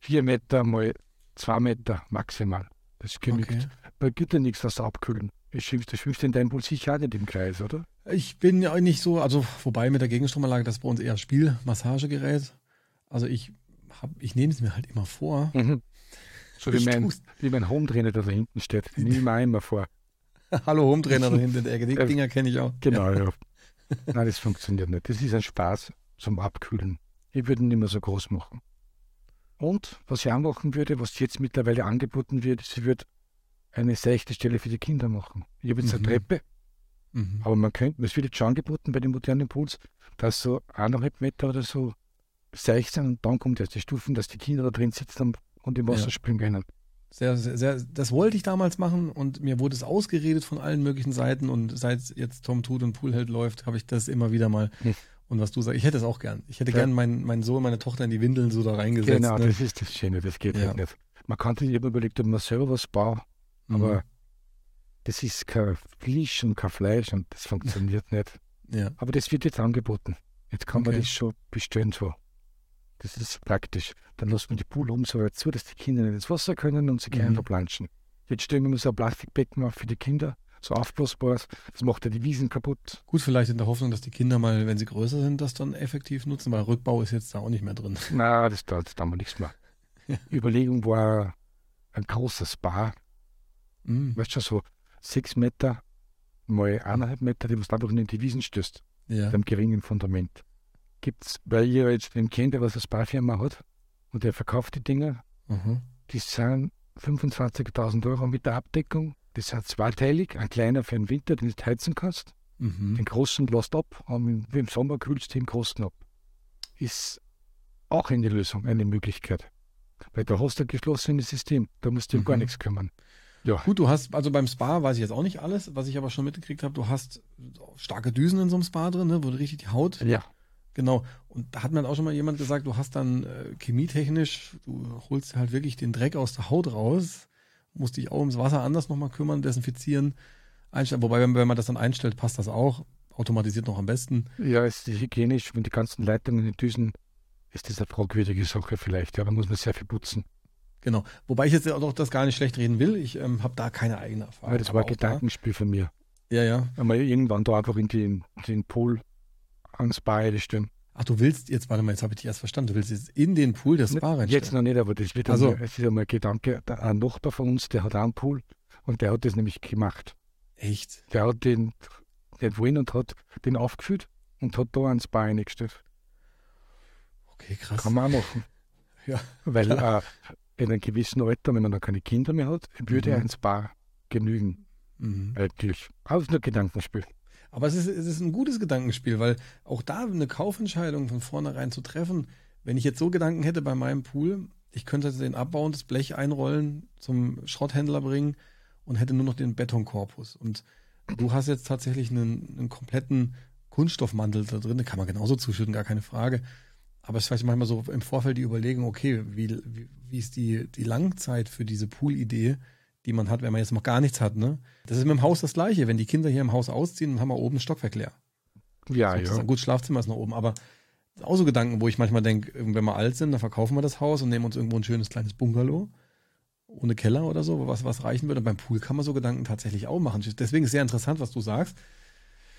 vier Meter mal zwei Meter maximal. Das genügt. Okay. Weil gibt ja nichts, was abkühlen. Ich schwimmst, du schwimmst in deinem Pool sicher auch nicht im Kreis, oder? Ich bin ja nicht so, also vorbei mit der Gegenstromanlage, das ist bei uns eher Spielmassagegerät. Also ich hab, ich nehme es mir halt immer vor. So wie mein, wie mein Home-Trainer, der da hinten steht. Den nehme ich mir immer vor. [laughs] Hallo Home-Trainer da hinten in der Ecke, die Äh, Dinger kenne ich auch. Genau, ja. [laughs] Nein, das funktioniert nicht. Das ist ein Spaß zum Abkühlen. Ich würde ihn nicht mehr so groß machen. Und was ich auch machen würde, was jetzt mittlerweile angeboten wird, ich würde eine seichte Stelle für die Kinder machen. Ich habe jetzt Mhm. eine Treppe, Mhm. aber man könnte, es wird jetzt schon angeboten bei den modernen Pools, dass so eineinhalb Meter oder so seicht sind und dann kommt erst die Stufen, dass die Kinder da drin sitzen und im Wasser Ja. springen können. Sehr, sehr, sehr, das wollte ich damals machen und mir wurde es ausgeredet von allen möglichen Seiten und seit jetzt Tom Tut und Poolheld läuft, habe ich das immer wieder mal. Hm. Und was du sagst, ich hätte es auch gern. Ich hätte Ja. gern meinen, meinen Sohn, meine Tochter in die Windeln so da reingesetzt. Genau, ne? das ist das Schöne, das geht Ja. halt nicht. Man kann sich immer überlegt, ob man selber was baut, aber Mhm. Das ist kein Fisch und kein Fleisch und das funktioniert nicht. [laughs] ja. Aber das wird jetzt angeboten. Jetzt kann man Okay. das schon bestellen so. Das ist praktisch. Dann lässt man die Pool oben so weit zu, dass die Kinder nicht ins Wasser können und sie können Mhm. verplanschen. Jetzt stellen wir mal so ein Plastikbecken auf für die Kinder, so aufblasbares. Das macht ja die Wiesen kaputt. Gut, vielleicht in der Hoffnung, dass die Kinder mal, wenn sie größer sind, das dann effektiv nutzen, weil Rückbau ist jetzt da auch nicht mehr drin. [laughs] Na, das dauert jetzt wir nichts mehr. Überlegung war ein großes Spa, Mhm. weißt du, so sechs Meter mal eineinhalb Meter, die was einfach in die Wiesen stößt, Ja. mit einem geringen Fundament. Gibt's, weil ihr jetzt den kennt, der was eine Spa-Firma hat und der verkauft die Dinger, Mhm. die sind 25.000 Euro mit der Abdeckung. Das sind zweiteilig, ein kleiner für den Winter, den du heizen kannst. Mhm. Den großen lässt ab, und im Sommer kühlst du den großen ab. Ist auch eine Lösung, eine Möglichkeit. Weil da hast du ein geschlossenes System, da musst du um gar Mhm. nichts kümmern. Ja, Gut, du hast, also beim Spa weiß ich jetzt auch nicht alles, was ich aber schon mitgekriegt habe, du hast starke Düsen in so einem Spa drin, ne, wo du richtig die Haut ja. Genau. Und da hat mir auch schon mal jemand gesagt, du hast dann äh, chemietechnisch, du holst halt wirklich den Dreck aus der Haut raus, musst dich auch ums Wasser anders nochmal kümmern, desinfizieren, einstellen. Wobei, wenn, wenn man das dann einstellt, passt das auch. Automatisiert noch am besten. Ja, ist hygienisch, wenn die ganzen Leitungen, die Düsen, ist das eine fragwürdige Sache vielleicht. Ja, da muss man sehr viel putzen. Genau. Wobei ich jetzt auch noch das gar nicht schlecht reden will. Ich ähm, habe da keine eigene Erfahrung. Aber das war Aber ein auch da- Gedankenspiel von mir. Ja, ja. Einmal irgendwann da einfach in den, den Pool ans Bein stellen. Ach, du willst jetzt, warte mal, jetzt habe ich dich erst verstanden. Du willst jetzt in den Pool das Spa reinstellen. Jetzt noch nicht, aber das wird Ach so. einmal, es ist einmal ein Gedanke. Da- Ein Nachbar von uns, der hat auch einen Pool und der hat das nämlich gemacht. Echt? Der hat den nicht wollen und hat den aufgefüllt und hat da ans Bein eingestellt. Okay, krass. Kann man auch machen. Ja, Weil äh, in einem gewissen Alter, wenn man noch keine Kinder mehr hat, würde Mhm. ein Spa genügen, Mhm. eigentlich. Aber es ist nur ein Gedankenspiel. Aber es ist, es ist ein gutes Gedankenspiel, weil auch da eine Kaufentscheidung von vornherein zu treffen, wenn ich jetzt so Gedanken hätte bei meinem Pool, ich könnte den abbauen, das Blech einrollen, zum Schrotthändler bringen und hätte nur noch den Betonkorpus. Und du hast jetzt tatsächlich einen, einen kompletten Kunststoffmantel da drin, den kann man genauso zuschütten, gar keine Frage. Aber es ist vielleicht manchmal so im Vorfeld die Überlegung, okay, wie, wie, wie ist die, die Langzeit für diese Pool-Idee, die man hat, wenn man jetzt noch gar nichts hat, ne? Das ist mit dem Haus das Gleiche. Wenn die Kinder hier im Haus ausziehen, dann haben wir oben ein Stockwerk leer. Ja, ja. Sozusagen. Gut, Schlafzimmer ist noch oben, aber auch so Gedanken, wo ich manchmal denke, wenn wir alt sind, dann verkaufen wir das Haus und nehmen uns irgendwo ein schönes kleines Bungalow ohne Keller oder so, was, was reichen würde. Und beim Pool kann man so Gedanken tatsächlich auch machen. Deswegen ist sehr interessant, was du sagst.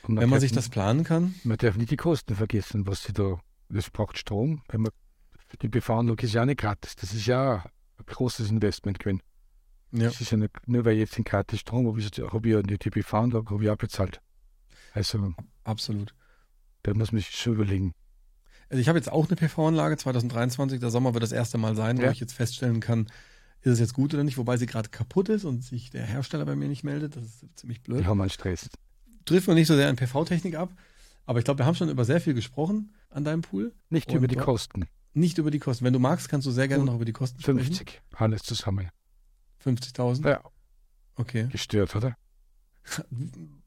Wenn man sich das planen kann. Man darf nicht die Kosten vergessen, was sie da. Das braucht Strom. Wenn man, die Befahrenlung ist ja auch nicht gratis. Das ist ja ein großes Investment gewesen. Ja. Das ist ja nicht, nur weil jetzt in gratis Strom habe ich, habe ich ja die, die Befahrenlung habe ich auch bezahlt. Also Absolut. da muss man sich schon überlegen. Also ich habe jetzt auch eine PV-Anlage 2023, der Sommer wird das erste Mal sein, wo Ja. ich jetzt feststellen kann, ist es jetzt gut oder nicht, wobei sie gerade kaputt ist und sich der Hersteller bei mir nicht meldet. Das ist ziemlich blöd. Die haben einen Stress. trifft man nicht so sehr an PV-Technik ab. Aber ich glaube, wir haben schon über sehr viel gesprochen an deinem Pool. Nicht Und über die Kosten. Nicht über die Kosten. Wenn du magst, kannst du sehr gerne Und noch über die Kosten sprechen. 50. Alles zusammen. 50.000? Ja, Okay. gestört, oder? [laughs]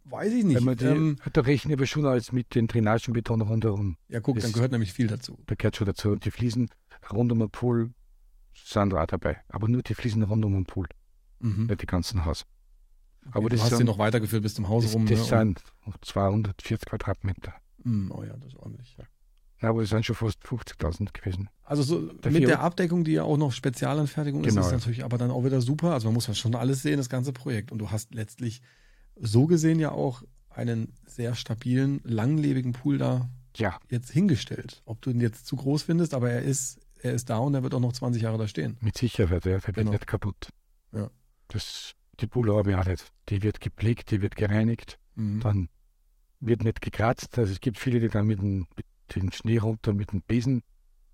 Weiß ich nicht. Wenn man die, ähm, da rechnen wir schon alles mit den Drainagenbeton rundherum. ja, guck, dann das- gehört nämlich viel dazu. Da gehört schon dazu. Und die Fliesen rund um den Pool sind auch dabei. Aber nur die Fliesen rund um den Pool. Mhm. nicht die ganzen Haus. Okay, Aber du das hast sind- sie noch weitergeführt bis zum Haus Das, rum. das ne? sind 240 Quadratmeter. Mm, oh ja, das ist ordentlich. Ja. Ja, aber es sind schon fast 50.000 gewesen. Also so Dafür- mit der Abdeckung, die ja auch noch Spezialanfertigung ist, Genau. ist natürlich aber dann auch wieder super. Also man muss schon alles sehen, das ganze Projekt. Und du hast letztlich so gesehen ja auch einen sehr stabilen, langlebigen Pool da Ja, jetzt hingestellt. Ob du ihn jetzt zu groß findest, aber er ist, er ist da und er wird auch noch 20 Jahre da stehen. mit Sicherheit, ja, der Genau. wird nicht kaputt. Ja. Das, die Pulle habe ich auch nicht. Die wird gepflegt, die wird gereinigt, Mhm. dann wird nicht gekratzt. Also es gibt viele, die dann mit dem, mit dem Schnee runter mit dem Besen.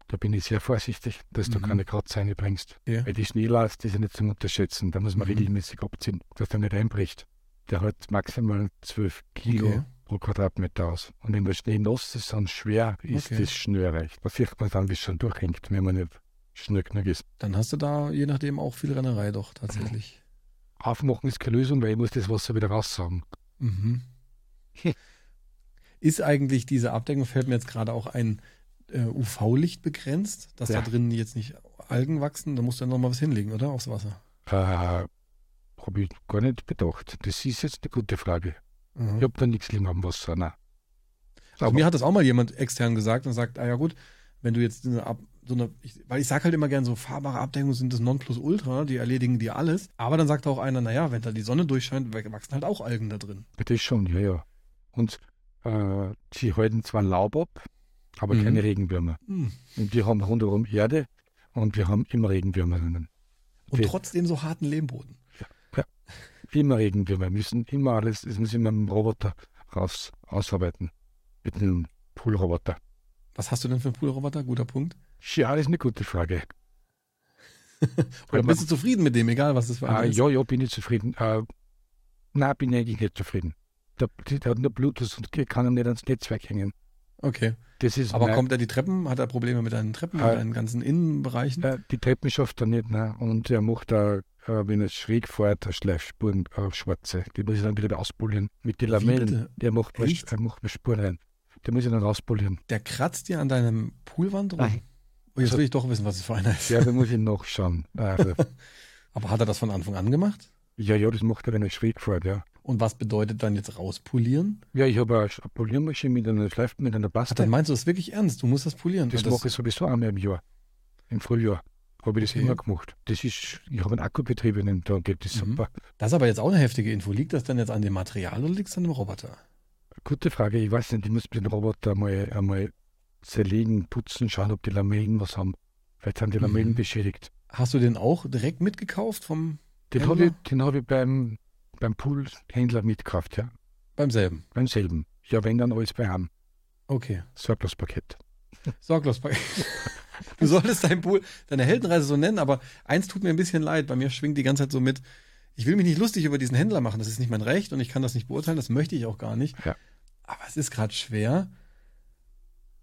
Da bin ich sehr vorsichtig, dass du Mhm. keine Kratzer reinbringst. Ja. Weil die Schneelast ist ja nicht zum Unterschätzen. Da muss man Mhm. regelmäßig abziehen, dass der nicht einbricht. Der hat maximal 12 Kilo Okay. pro Quadratmeter aus. Und wenn der Schnee nass ist und schwer, ist Okay. das schnürreich. Da sieht man dann, wie es schon durchhängt, wenn man nicht schnell genug ist. Dann hast du da je nachdem auch viel Rennerei doch tatsächlich. Aufmachen ist keine Lösung, weil ich muss das Wasser wieder raussaugen. Mhm. [laughs] Ist eigentlich diese Abdeckung, fällt mir jetzt gerade auch ein äh, UV-Licht begrenzt, dass Ja. da drin jetzt nicht Algen wachsen? Da musst du ja nochmal was hinlegen, oder? Aufs Wasser. Äh, habe ich gar nicht bedacht. Das ist jetzt eine gute Frage. Mhm. Ich habe da nichts liegen am Wasser. Nein. Also mir hat das auch mal jemand extern gesagt und sagt, ah ja gut, wenn du jetzt eine Ab so eine, ich, weil ich sage halt immer gern so fahrbare Abdeckungen sind das Nonplusultra, die erledigen dir alles. Aber dann sagt auch einer, naja, wenn da die Sonne durchscheint, wachsen halt auch Algen da drin. Das schon, ja, ja. Und äh, sie halten zwar Laub ab, aber Mhm. keine Regenwürmer. Hm. Und wir haben rundherum Erde und wir haben immer Regenwürmer drinnen. Und Wir- trotzdem so harten Lehmboden. Immer Regenwürmer. Wir müssen immer alles, das muss ich mit dem Roboter raus ausarbeiten. Mit dem Poolroboter. Was hast du denn für einen Poolroboter? Guter Punkt. Ja, das ist eine gute Frage. [laughs] Oder bist du zufrieden mit dem, egal was das für Ah, einer ist? ja, ja, bin ich zufrieden. Äh, nein, bin ich eigentlich nicht zufrieden. Der, der hat nur Bluetooth und kann ihm nicht ans Netzwerk hängen. Okay. Das ist Aber mein- kommt er die Treppen? Hat er Probleme mit deinen Treppen, mit Äh, deinen ganzen Innenbereichen? Äh, die Treppen schafft er nicht, ne? Und er macht da, äh, wenn er schräg fährt, eine Schleifspuren, äh, schwarze. Die muss ich dann wieder auspolieren. Mit den Lamellen. Der macht mir, Echt? er macht mir Spuren rein. Der muss ich dann rauspolieren. Der kratzt dir an deinem Poolwand rum? Nein. Oh, jetzt Also- will ich doch wissen, was es für einer ist. Ja, da muss ich nachschauen. [laughs] Also, Aber hat er das von Anfang an gemacht? ja, ja, das macht er, wenn er schräg fährt, ja. Und was bedeutet dann jetzt rauspolieren? Ja, ich habe eine Sch- eine Poliermaschine mit einer Schleif, mit einer Ach, Paste. dann meinst du das wirklich ernst? Du musst das polieren. das Und mache ich sowieso einmal im Jahr. Im Frühjahr habe ich das Okay. immer gemacht. Das ist, ich habe einen Akkubetrieb, und da geht das Mhm. super. Das ist aber jetzt auch eine heftige Info. Liegt das dann jetzt an dem Material oder liegt es an dem Roboter? Gute Frage, ich weiß nicht, ich muss den Roboter einmal, einmal zerlegen, putzen, schauen, ob die Lamellen was haben. Vielleicht sind die Lamellen Mhm. beschädigt. Hast du den auch direkt mitgekauft vom Den habe ich, den hab ich beim, beim Poolhändler mitgekauft, ja. beim selben? Beim selben. Ja, wenn dann alles bei einem. Okay. Sorglospaket. Sorglos. [laughs] [laughs] Du solltest dein Pool, deine Heldenreise so nennen, aber eins tut mir ein bisschen leid. Bei mir schwingt die ganze Zeit so mit. Ich will mich nicht lustig über diesen Händler machen. Das ist nicht mein Recht und ich kann das nicht beurteilen. Das möchte ich auch gar nicht. Ja. Aber es ist gerade schwer.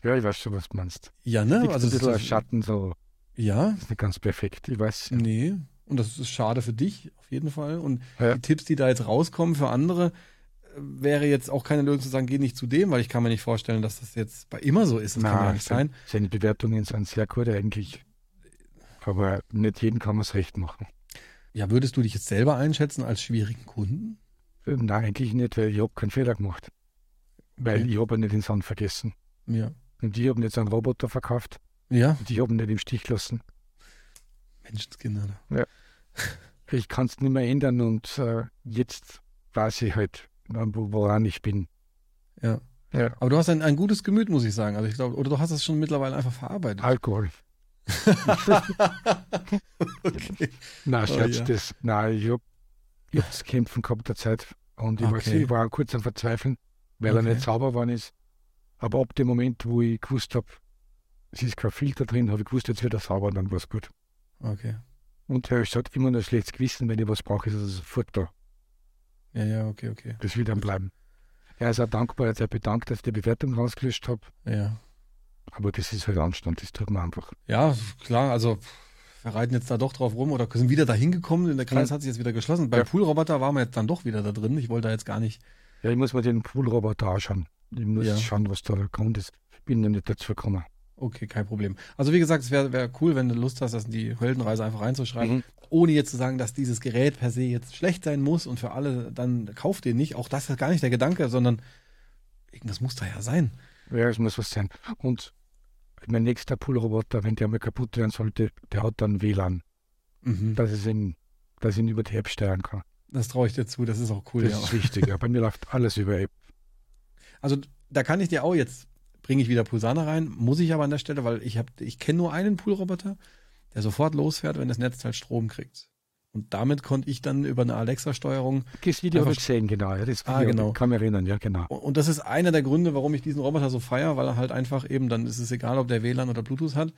Ja, ich weiß schon, was du meinst. Ja, ne? Also ein bisschen das- Schatten, so. Ja, Ist nicht ganz perfekt. Ich weiß. nee. Und das ist schade für dich, auf jeden Fall. Und Ja. die Tipps, die da jetzt rauskommen für andere, äh, wäre jetzt auch keine Lösung zu sagen, geh nicht zu dem, weil ich kann mir nicht vorstellen, dass das jetzt bei immer so ist. Das kann ja nicht sein. seine Bewertungen sind sehr gut eigentlich. Aber nicht jeden kann man es recht machen. Ja, würdest du dich jetzt selber einschätzen als schwierigen Kunden? Nein, eigentlich nicht, weil ich habe keinen Fehler gemacht. Weil Okay. ich habe nicht den Sand vergessen. Ja. Und die haben jetzt einen Roboter verkauft Ja, und ich habe ihn nicht im Stich gelassen. Menschenskinder. ne? Ich kann es nicht mehr ändern und äh, jetzt weiß ich halt, wo- woran ich bin. Ja. Ja. Aber du hast ein, ein gutes Gemüt, muss ich sagen. Also ich glaube, oder du hast es schon mittlerweile einfach verarbeitet. Alkohol. [laughs] okay. Nein, Oh, Scherz, ja. das, nein, ich habe ich hab das Kämpfen gehabt der Zeit und ich, weiß, Okay. ich war kurz am Verzweifeln, weil Okay. er nicht sauber geworden ist. Aber ab dem Moment, wo ich gewusst habe, es ist kein Filter drin, habe ich gewusst, jetzt wird er sauber und dann war es gut. Okay. Und er hat immer noch ein schlechtes Gewissen, wenn ich was brauche, ist er sofort da. Ja, ja, okay, okay. Das will dann bleiben. Er ist auch dankbar, er hat sich bedankt, dass ich die Bewertung rausgelöscht habe. Ja. Aber das ist halt Anstand, das tut man einfach. Ja, klar, also wir reiten jetzt da doch drauf rum oder sind wieder da hingekommen. Der Kreis Ja. hat sich jetzt wieder geschlossen. Beim Ja. Poolroboter waren wir jetzt dann doch wieder da drin. Ich wollte da jetzt gar nicht. Ja, ich muss mir den Poolroboter anschauen. Ich muss Ja. schauen, was da der Grund ist. Ich bin noch nicht dazu gekommen. Okay, kein Problem. Also wie gesagt, es wäre wär cool, wenn du Lust hast, das in die Heldenreise einfach reinzuschreiben, Mhm. ohne jetzt zu sagen, dass dieses Gerät per se jetzt schlecht sein muss und für alle, dann kauft den nicht. Auch das ist gar nicht der Gedanke, sondern irgendwas muss da ja sein. Ja, es muss was sein. Und mein nächster Poolroboter, wenn der mal kaputt werden sollte, der hat dann WLAN, Mhm. dass ich ihn, dass ich ihn über die App steuern kann. Das traue ich dir zu, das ist auch cool. Das ja. ist wichtig. Ja. Bei mir läuft alles über App. Also da kann ich dir auch jetzt, bringe ich wieder Pulsana rein, muss ich aber an der Stelle, weil ich habe, ich kenne nur einen Poolroboter, der sofort losfährt, wenn das Netzteil Strom kriegt. Und damit konnte ich dann über eine Alexa-Steuerung Das Video habe ich gesehen, genau. Ja, das Ah, genau. Kann mich erinnern, ja, genau. Und das ist einer der Gründe, warum ich diesen Roboter so feier, weil er halt einfach eben, dann ist es egal, ob der WLAN oder Bluetooth hat.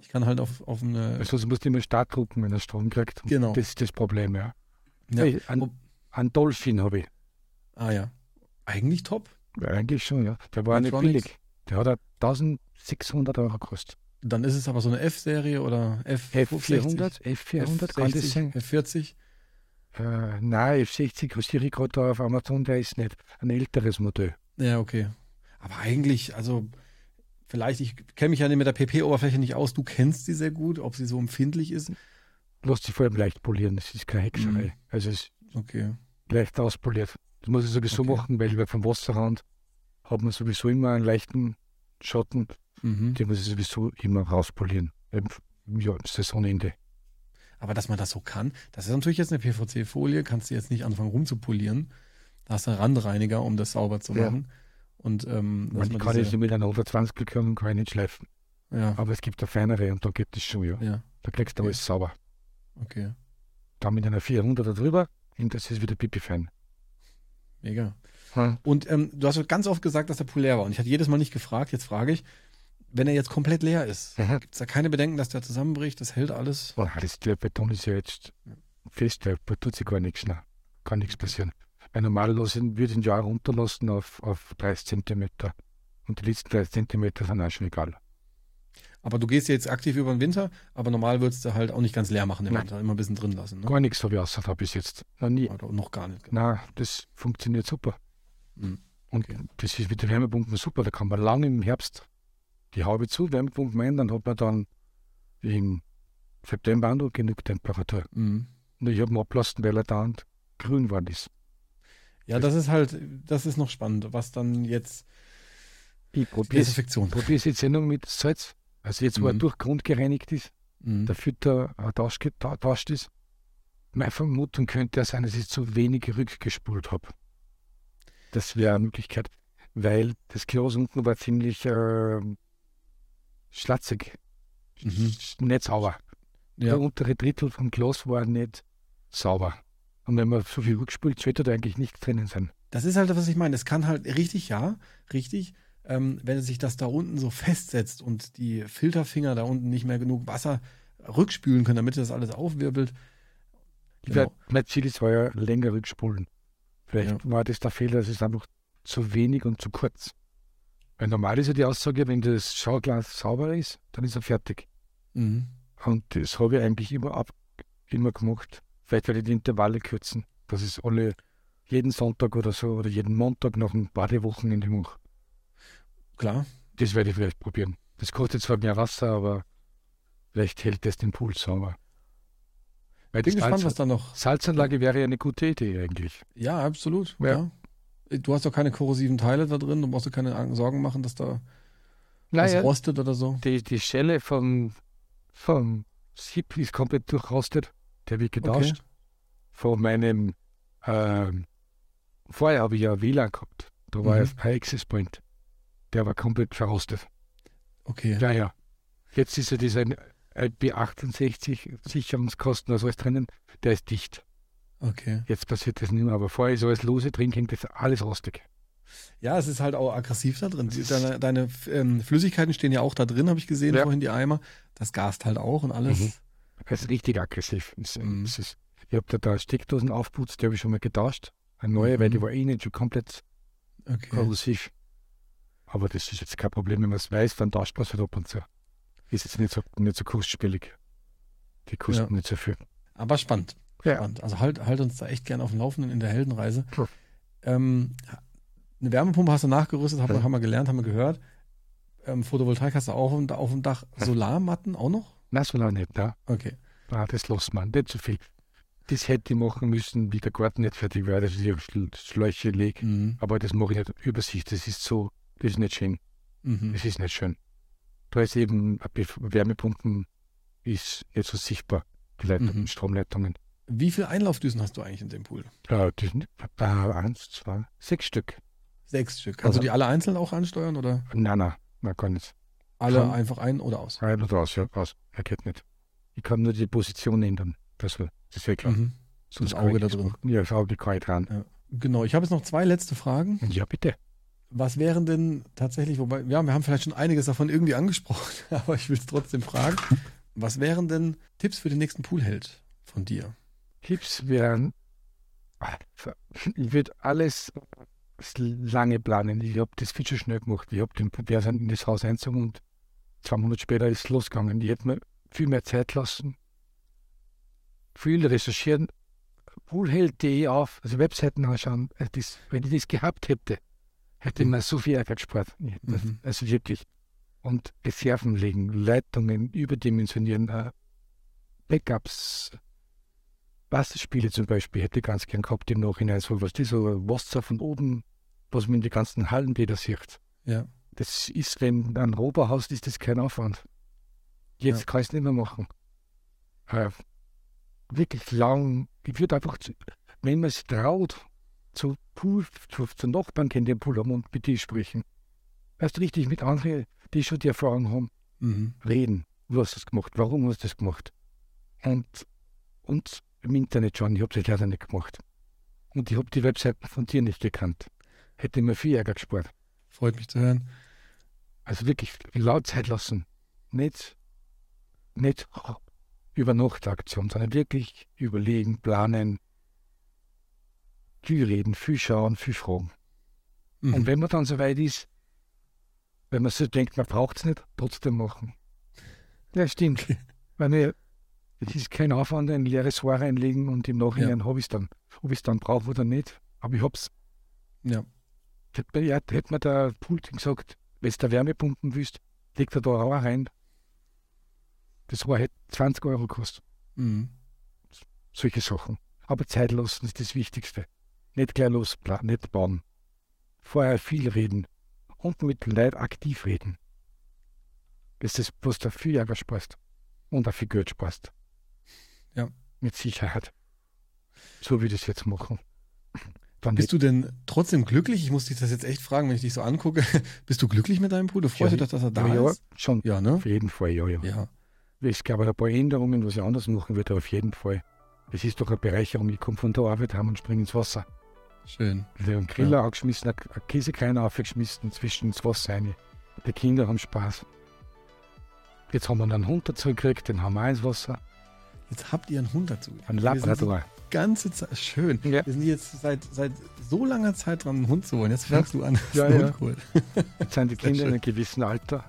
Ich kann halt auf, auf eine. Also, du musst immer Start drucken, wenn er Strom kriegt. Genau. Das ist das Problem, ja. Ja. Hey, ein, ein Dolphin habe ich. Ah ja. Eigentlich top. Ja, eigentlich schon, ja. Der war nicht billig. Der hat ja 1600 Euro gekostet. Dann ist es aber so eine F-Serie oder F F400, F400, kann das sein? F40. Äh, nein, F60 kostet ich gerade auf Amazon, der ist nicht. Ein älteres Modell. Ja, okay. Aber eigentlich, also vielleicht, ich kenne mich ja mit der PP-Oberfläche nicht aus. Du kennst sie sehr gut, ob sie so empfindlich ist. Lass sich vor allem leicht polieren, das ist keine Hexerei. Mhm. Also es ist Okay. leicht auspoliert. Das muss ich sowieso Okay. machen, weil über vom Wasserrand hat man sowieso immer einen leichten Schatten. Mhm. Den muss ich sowieso immer rauspolieren. Ja, Saisonende. Aber dass man das so kann, das ist natürlich jetzt eine PVC-Folie, kannst du jetzt nicht anfangen rumzupolieren. Da hast du einen Randreiniger, um das sauber zu Ja. machen. Und ähm, Man man kann diese- jetzt mit einer 120 können, kann ich nicht schleifen. ja, Aber es gibt eine feinere und da gibt es schon, ja. ja, Da kriegst du Okay. alles sauber. okay, Dann mit einer 400 drüber und das ist wieder pipi fein. mega. Hm. Und ähm, du hast ganz oft gesagt, dass der Pool leer war. Und ich hatte jedes Mal nicht gefragt, jetzt frage ich, wenn er jetzt komplett leer ist, Mhm. gibt es da keine Bedenken, dass der zusammenbricht, das hält alles? Oh, das der Beton ist ja jetzt fest, da tut sich gar nichts. Nein. Kann nichts passieren. Weil normalerweise würde ich ihn ja auch runterlassen auf, auf 30 Zentimeter. Und die letzten 30 Zentimeter sind auch schon egal. Aber du gehst jetzt aktiv über den Winter, aber normal würdest du halt auch nicht ganz leer machen im Nein. Winter, immer ein bisschen drin lassen. Ne? Gar nichts habe ich außer da bis jetzt. Noch nie. Oder noch gar nicht. Nein, das funktioniert super. Mhm. Und Okay. das ist mit den Wärmepumpen super. Da kann man lange im Herbst die Haube zu, Wärmepumpen ein, dann hat man dann im September auch noch genug Temperatur. Mhm. Und ich habe ihn abgelassen, weil er da und grün geworden ist. Ja, das ist halt, das ist noch spannend, was dann jetzt Ich probiere es Desinfektion. probier's jetzt eh noch mit Salz. Also jetzt, wo er Mhm. durch Grund gereinigt ist, Mhm. der Filter äh, tauscht, ta- tauscht ist. Meine Vermutung könnte ja sein, dass ich zu wenig rückgespult habe. Das wäre eine Möglichkeit, weil das Glas unten war ziemlich äh, schlatzig, Mhm. nicht sauber. Ja. Der untere Drittel vom Glas war nicht sauber. Und wenn man so viel rückspült, sollte da eigentlich nichts drinnen sein. Das ist halt, was ich meine. Es kann halt richtig, ja, richtig, ähm, wenn sich das da unten so festsetzt und die Filterfinger da unten nicht mehr genug Wasser rückspülen können, damit das alles aufwirbelt. Ich Genau. werde Mercedes war ja länger rückspulen. Vielleicht war das der Fehler, es ist einfach zu wenig und zu kurz. Weil normal ist ja die Aussage, wenn das Schauglas sauber ist, dann ist er fertig. Mhm. Und das habe ich eigentlich immer ab, immer gemacht. Vielleicht werde ich die Intervalle kürzen, dass ich alle jeden Sonntag oder so oder jeden Montag nach einem Badewochenende mache. Klar. Das werde ich vielleicht probieren. Das kostet zwar mehr Wasser, aber vielleicht hält das den Pool sauber. Weil die Bin gespannt, Salz was da noch. Salzanlage wäre ja eine gute Idee eigentlich. Ja, absolut. Ja. Ja. Du hast doch keine korrosiven Teile da drin, du brauchst dir keine Sorgen machen, dass da was Naja, rostet oder so. die, die Schelle vom, vom Sieb ist komplett durchrostet. Der wird getauscht. Von meinem, ähm, vorher habe ich ja WLAN gehabt. Da war Mhm. ja ein Access Point. Der war komplett verrostet. Okay. Ja, ja. Jetzt ist ja dieser IP68 Sicherungskosten, also alles drinnen, der ist dicht. Okay. Jetzt passiert das nicht mehr, aber vorher ist alles lose drin, hängt das alles rostig. Ja, es ist halt auch aggressiv da drin. Deine, deine ähm, Flüssigkeiten stehen ja auch da drin, habe ich gesehen, Ja. vorhin die Eimer. Das gast halt auch und alles. Mhm. Das ist richtig aggressiv. Das, Mhm. das ist, ich habe da, da Steckdosen aufputzt, die habe ich schon mal getauscht. Eine neue, weil die Mhm. war eh nicht schon komplett Okay. korrosiv. Aber das ist jetzt kein Problem, wenn man es weiß, dann tauscht man es halt ab und zu. Ist jetzt nicht so, nicht so kostspielig. Die kosten Ja. nicht so viel. Aber spannend. Ja. spannend. Also halt, halt uns da echt gern auf dem Laufenden in der Heldenreise. Cool. Ähm, eine Wärmepumpe hast du nachgerüstet, haben, wir- Ja. haben wir gelernt, haben wir gehört. ähm, Photovoltaik hast du auch auf, auf dem Dach. Solarmatten auch noch? Nein, so lange nicht, da. Okay. Ah, das lässt man, nicht so viel. Das hätte ich machen müssen, wie der Garten nicht fertig war, dass ich Schläuche lege. Mhm. Aber das mache ich nicht Übersicht. Das ist so, das ist nicht schön. Mhm. Das ist nicht schön. Da ist eben, ein Wärmepumpen ist nicht so sichtbar, die Leitungen, Mhm. Stromleitungen. Wie viele Einlaufdüsen hast du eigentlich in dem Pool? Ja, sind äh, eins, zwei, sechs Stück. Sechs Stück. Kannst du Also- die alle einzeln auch ansteuern oder Nein, nein, man kann nicht. alle Schon. einfach ein oder aus? Rein oder aus, ja, aus. Er geht nicht. Ich kann nur die Position ändern. Das, war- das ist ja klar. Mhm. Sonst Das kann Auge da drin. Ja, das Auge kann ich dran. Ja. Genau, ich habe jetzt noch zwei letzte Fragen. Ja, bitte. Was wären denn tatsächlich, wobei, ja, wir haben vielleicht schon einiges davon irgendwie angesprochen, [laughs] aber ich will es trotzdem fragen. Was wären denn Tipps für den nächsten Poolheld von dir? Tipps wären, ah, ich würde alles lange planen. Ich habe das viel zu schnell gemacht. Ich habe den wir sind in das Haus eingezogen und zwei Monate später ist es losgegangen. Ich hätte mir viel mehr Zeit lassen, viel recherchieren, poolheld.de auf, also Webseiten anschauen. Also Das, wenn ich das gehabt hätte, hätte mir so viel Ärger gespart. Mhm. Also wirklich. Und Reserven legen, Leitungen überdimensionieren, äh, Backups, Wasserspiele zum Beispiel hätte ich ganz gern gehabt im Nachhinein. So was, so Wasser von oben, was man in die ganzen Hallenbäder sieht. Ja. Das ist, wenn ein Roberhaus ist, das kein Aufwand. Jetzt Ja. kann ich es nicht mehr machen. Äh, wirklich lang. Ich würde einfach, wenn man es traut, zu Pool, zu, zu Nachbarn kennen, die einen Pool haben und mit die sprechen. Erst richtig mit anderen, die schon die Erfahrung haben, Mhm. reden. Du hast das gemacht, warum hast du das gemacht? Und, und im Internet schon, ich habe das leider nicht gemacht. Und ich habe die Webseiten von dir nicht gekannt. Hätte mir viel Ärger gespart. Freut mich zu hören. Also wirklich laut Zeit lassen. Nicht, nicht über Nachtaktion, sondern wirklich überlegen, planen, viel reden, viel schauen, viel fragen. Mhm. Und wenn man dann so weit ist, wenn man so denkt, man braucht es nicht, trotzdem machen. Ja, stimmt. Okay. Weil mir, es ist kein Aufwand, ein leeres Rohr reinlegen und im Nachhinein habe ich es dann. Ob ich es dann brauche oder nicht, aber ich hab's. Ja. Hätte ja, hätte mir der Pult gesagt, wenn du Wärmepumpen willst, leg da da Rohr rein. Das Rohr hätte 20 Euro gekostet. Mhm. Solche Sachen. Aber Zeit lassen ist das Wichtigste. Nicht gleich los, pla- nicht bauen. Vorher viel reden und mit Leuten aktiv reden. Ist das, was da viel Ärger sparst. Und viel Geld sparst. Ja. Mit Sicherheit. So wie das jetzt machen. Dann [clears throat] Bist du denn trotzdem glücklich? Ich muss dich das jetzt echt fragen, wenn ich dich so angucke. [laughs] Bist du glücklich mit deinem? Du freust Ja, dich, dass er da ja, ist? schon. Ja, ne? Auf jeden Fall, ja, ja. Ja. Es gab ein paar Änderungen, was ich anders machen würde, auf jeden Fall. Es ist doch eine Bereicherung. Ich komme von der Arbeit heim und springe ins Wasser. Schön. Den Griller angeschmissen, eine Käsekreiner aufgeschmissen, zwischen ins Wasser rein. Die Kinder haben Spaß. Jetzt haben wir einen Hund dazu gekriegt, den haben wir ins Wasser. Jetzt habt ihr einen Hund dazu. Ein Wir Labrador. die ganze Zeit. Schön. Ja. Wir sind jetzt seit, seit so langer Zeit dran, einen Hund zu holen. Jetzt fängst du an, Ja, einen ja. Holen. Jetzt sind die Sehr Kinder in einem gewissen Alter.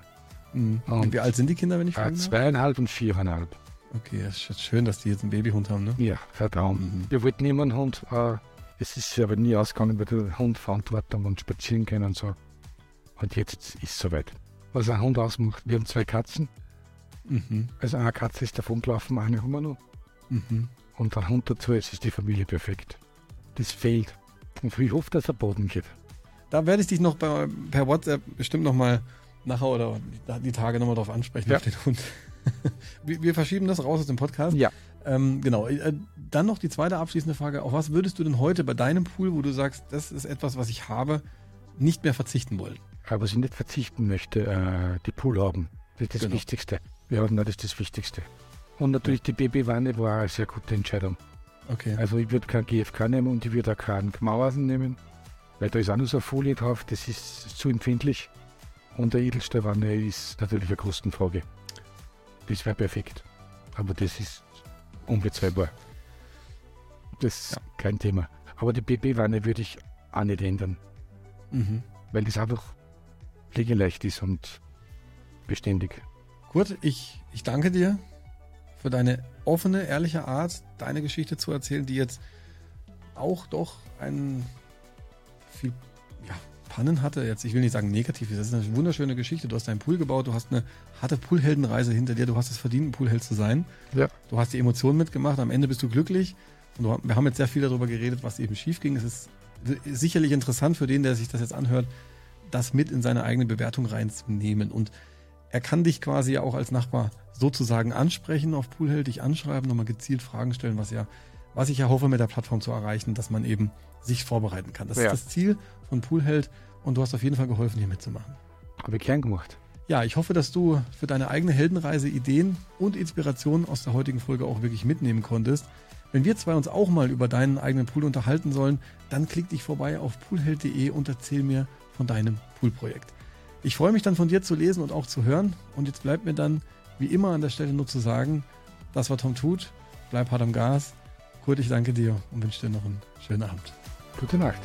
Mhm. Und- Und wie alt sind die Kinder, wenn ich Äh, fragen darf? zweieinhalb und viereinhalb. Okay, es ist schön, dass die jetzt einen Babyhund haben, ne? Ja, Vertrauen. Mhm. Wir wollten immer einen Hund. Äh, es ist aber nie ausgegangen, weil der Hund Verantwortung und spazieren können und so. Und jetzt ist es soweit. Was ein Hund ausmacht, wir haben zwei Katzen. Mhm. Also eine Katze ist davon gelaufen, eine haben wir noch. Mhm. Und ein Hund dazu, es ist die Familie perfekt. Das fehlt. Und ich hoffe, dass er Boden geht. Da werde ich dich noch bei, per WhatsApp bestimmt nochmal nachher oder die, die Tage nochmal drauf ansprechen, Ja. auf den Hund. [laughs] wir, wir verschieben das raus aus dem Podcast. Ja. Ähm, genau. Äh, Dann noch die zweite abschließende Frage. Auf was würdest du denn heute bei deinem Pool, wo du sagst, das ist etwas, was ich habe, nicht mehr verzichten wollen? Aber was ich nicht verzichten möchte, äh, die Pool haben. Das ist das Genau. Wichtigste. Wir haben das ist das Wichtigste. Und natürlich die Babywanne war eine sehr gute Entscheidung. Okay. Also ich würde kein GFK nehmen und ich würde auch keinen Gmauersen nehmen, weil da ist auch nur so eine Folie drauf, das ist zu empfindlich. Und der Edelstahlwanne ist natürlich eine Kostenfrage. Das wäre perfekt. Aber das ist unbezahlbar. Das ist Ja. kein Thema. Aber die BB-Wanne würde ich auch nicht ändern, Mhm. weil das einfach pflegeleicht ist und beständig. Gut, ich, ich danke dir für deine offene, ehrliche Art, deine Geschichte zu erzählen, die jetzt auch doch einen viel ja, Pannen hatte, jetzt ich will nicht sagen negativ, das ist eine wunderschöne Geschichte. Du hast deinen Pool gebaut, du hast eine harte Poolheldenreise hinter dir, du hast es verdient, ein Poolheld zu sein. Ja. Du hast die Emotionen mitgemacht, am Ende bist du glücklich. Und du, wir haben jetzt sehr viel darüber geredet, was eben schief ging. Es ist sicherlich interessant für den, der sich das jetzt anhört, das mit in seine eigene Bewertung reinzunehmen. Und er kann dich quasi auch als Nachbar sozusagen ansprechen auf Poolheld, dich anschreiben, nochmal gezielt Fragen stellen, was ja, was ich ja hoffe, mit der Plattform zu erreichen, dass man eben sich vorbereiten kann. Das ja. ist das Ziel von Poolheld und du hast auf jeden Fall geholfen, hier mitzumachen. Habe ich gern gemacht. Ja, ich hoffe, dass du für deine eigene Heldenreise Ideen und Inspirationen aus der heutigen Folge auch wirklich mitnehmen konntest. Wenn wir zwei uns auch mal über deinen eigenen Pool unterhalten sollen, dann klick dich vorbei auf poolheld.de und erzähl mir von deinem Poolprojekt. Ich freue mich dann von dir zu lesen und auch zu hören. Und jetzt bleibt mir dann wie immer an der Stelle nur zu sagen, das war Tom Tut. Bleib hart am Gas. Kurt, ich danke dir und wünsche dir noch einen schönen Abend. Gute Nacht.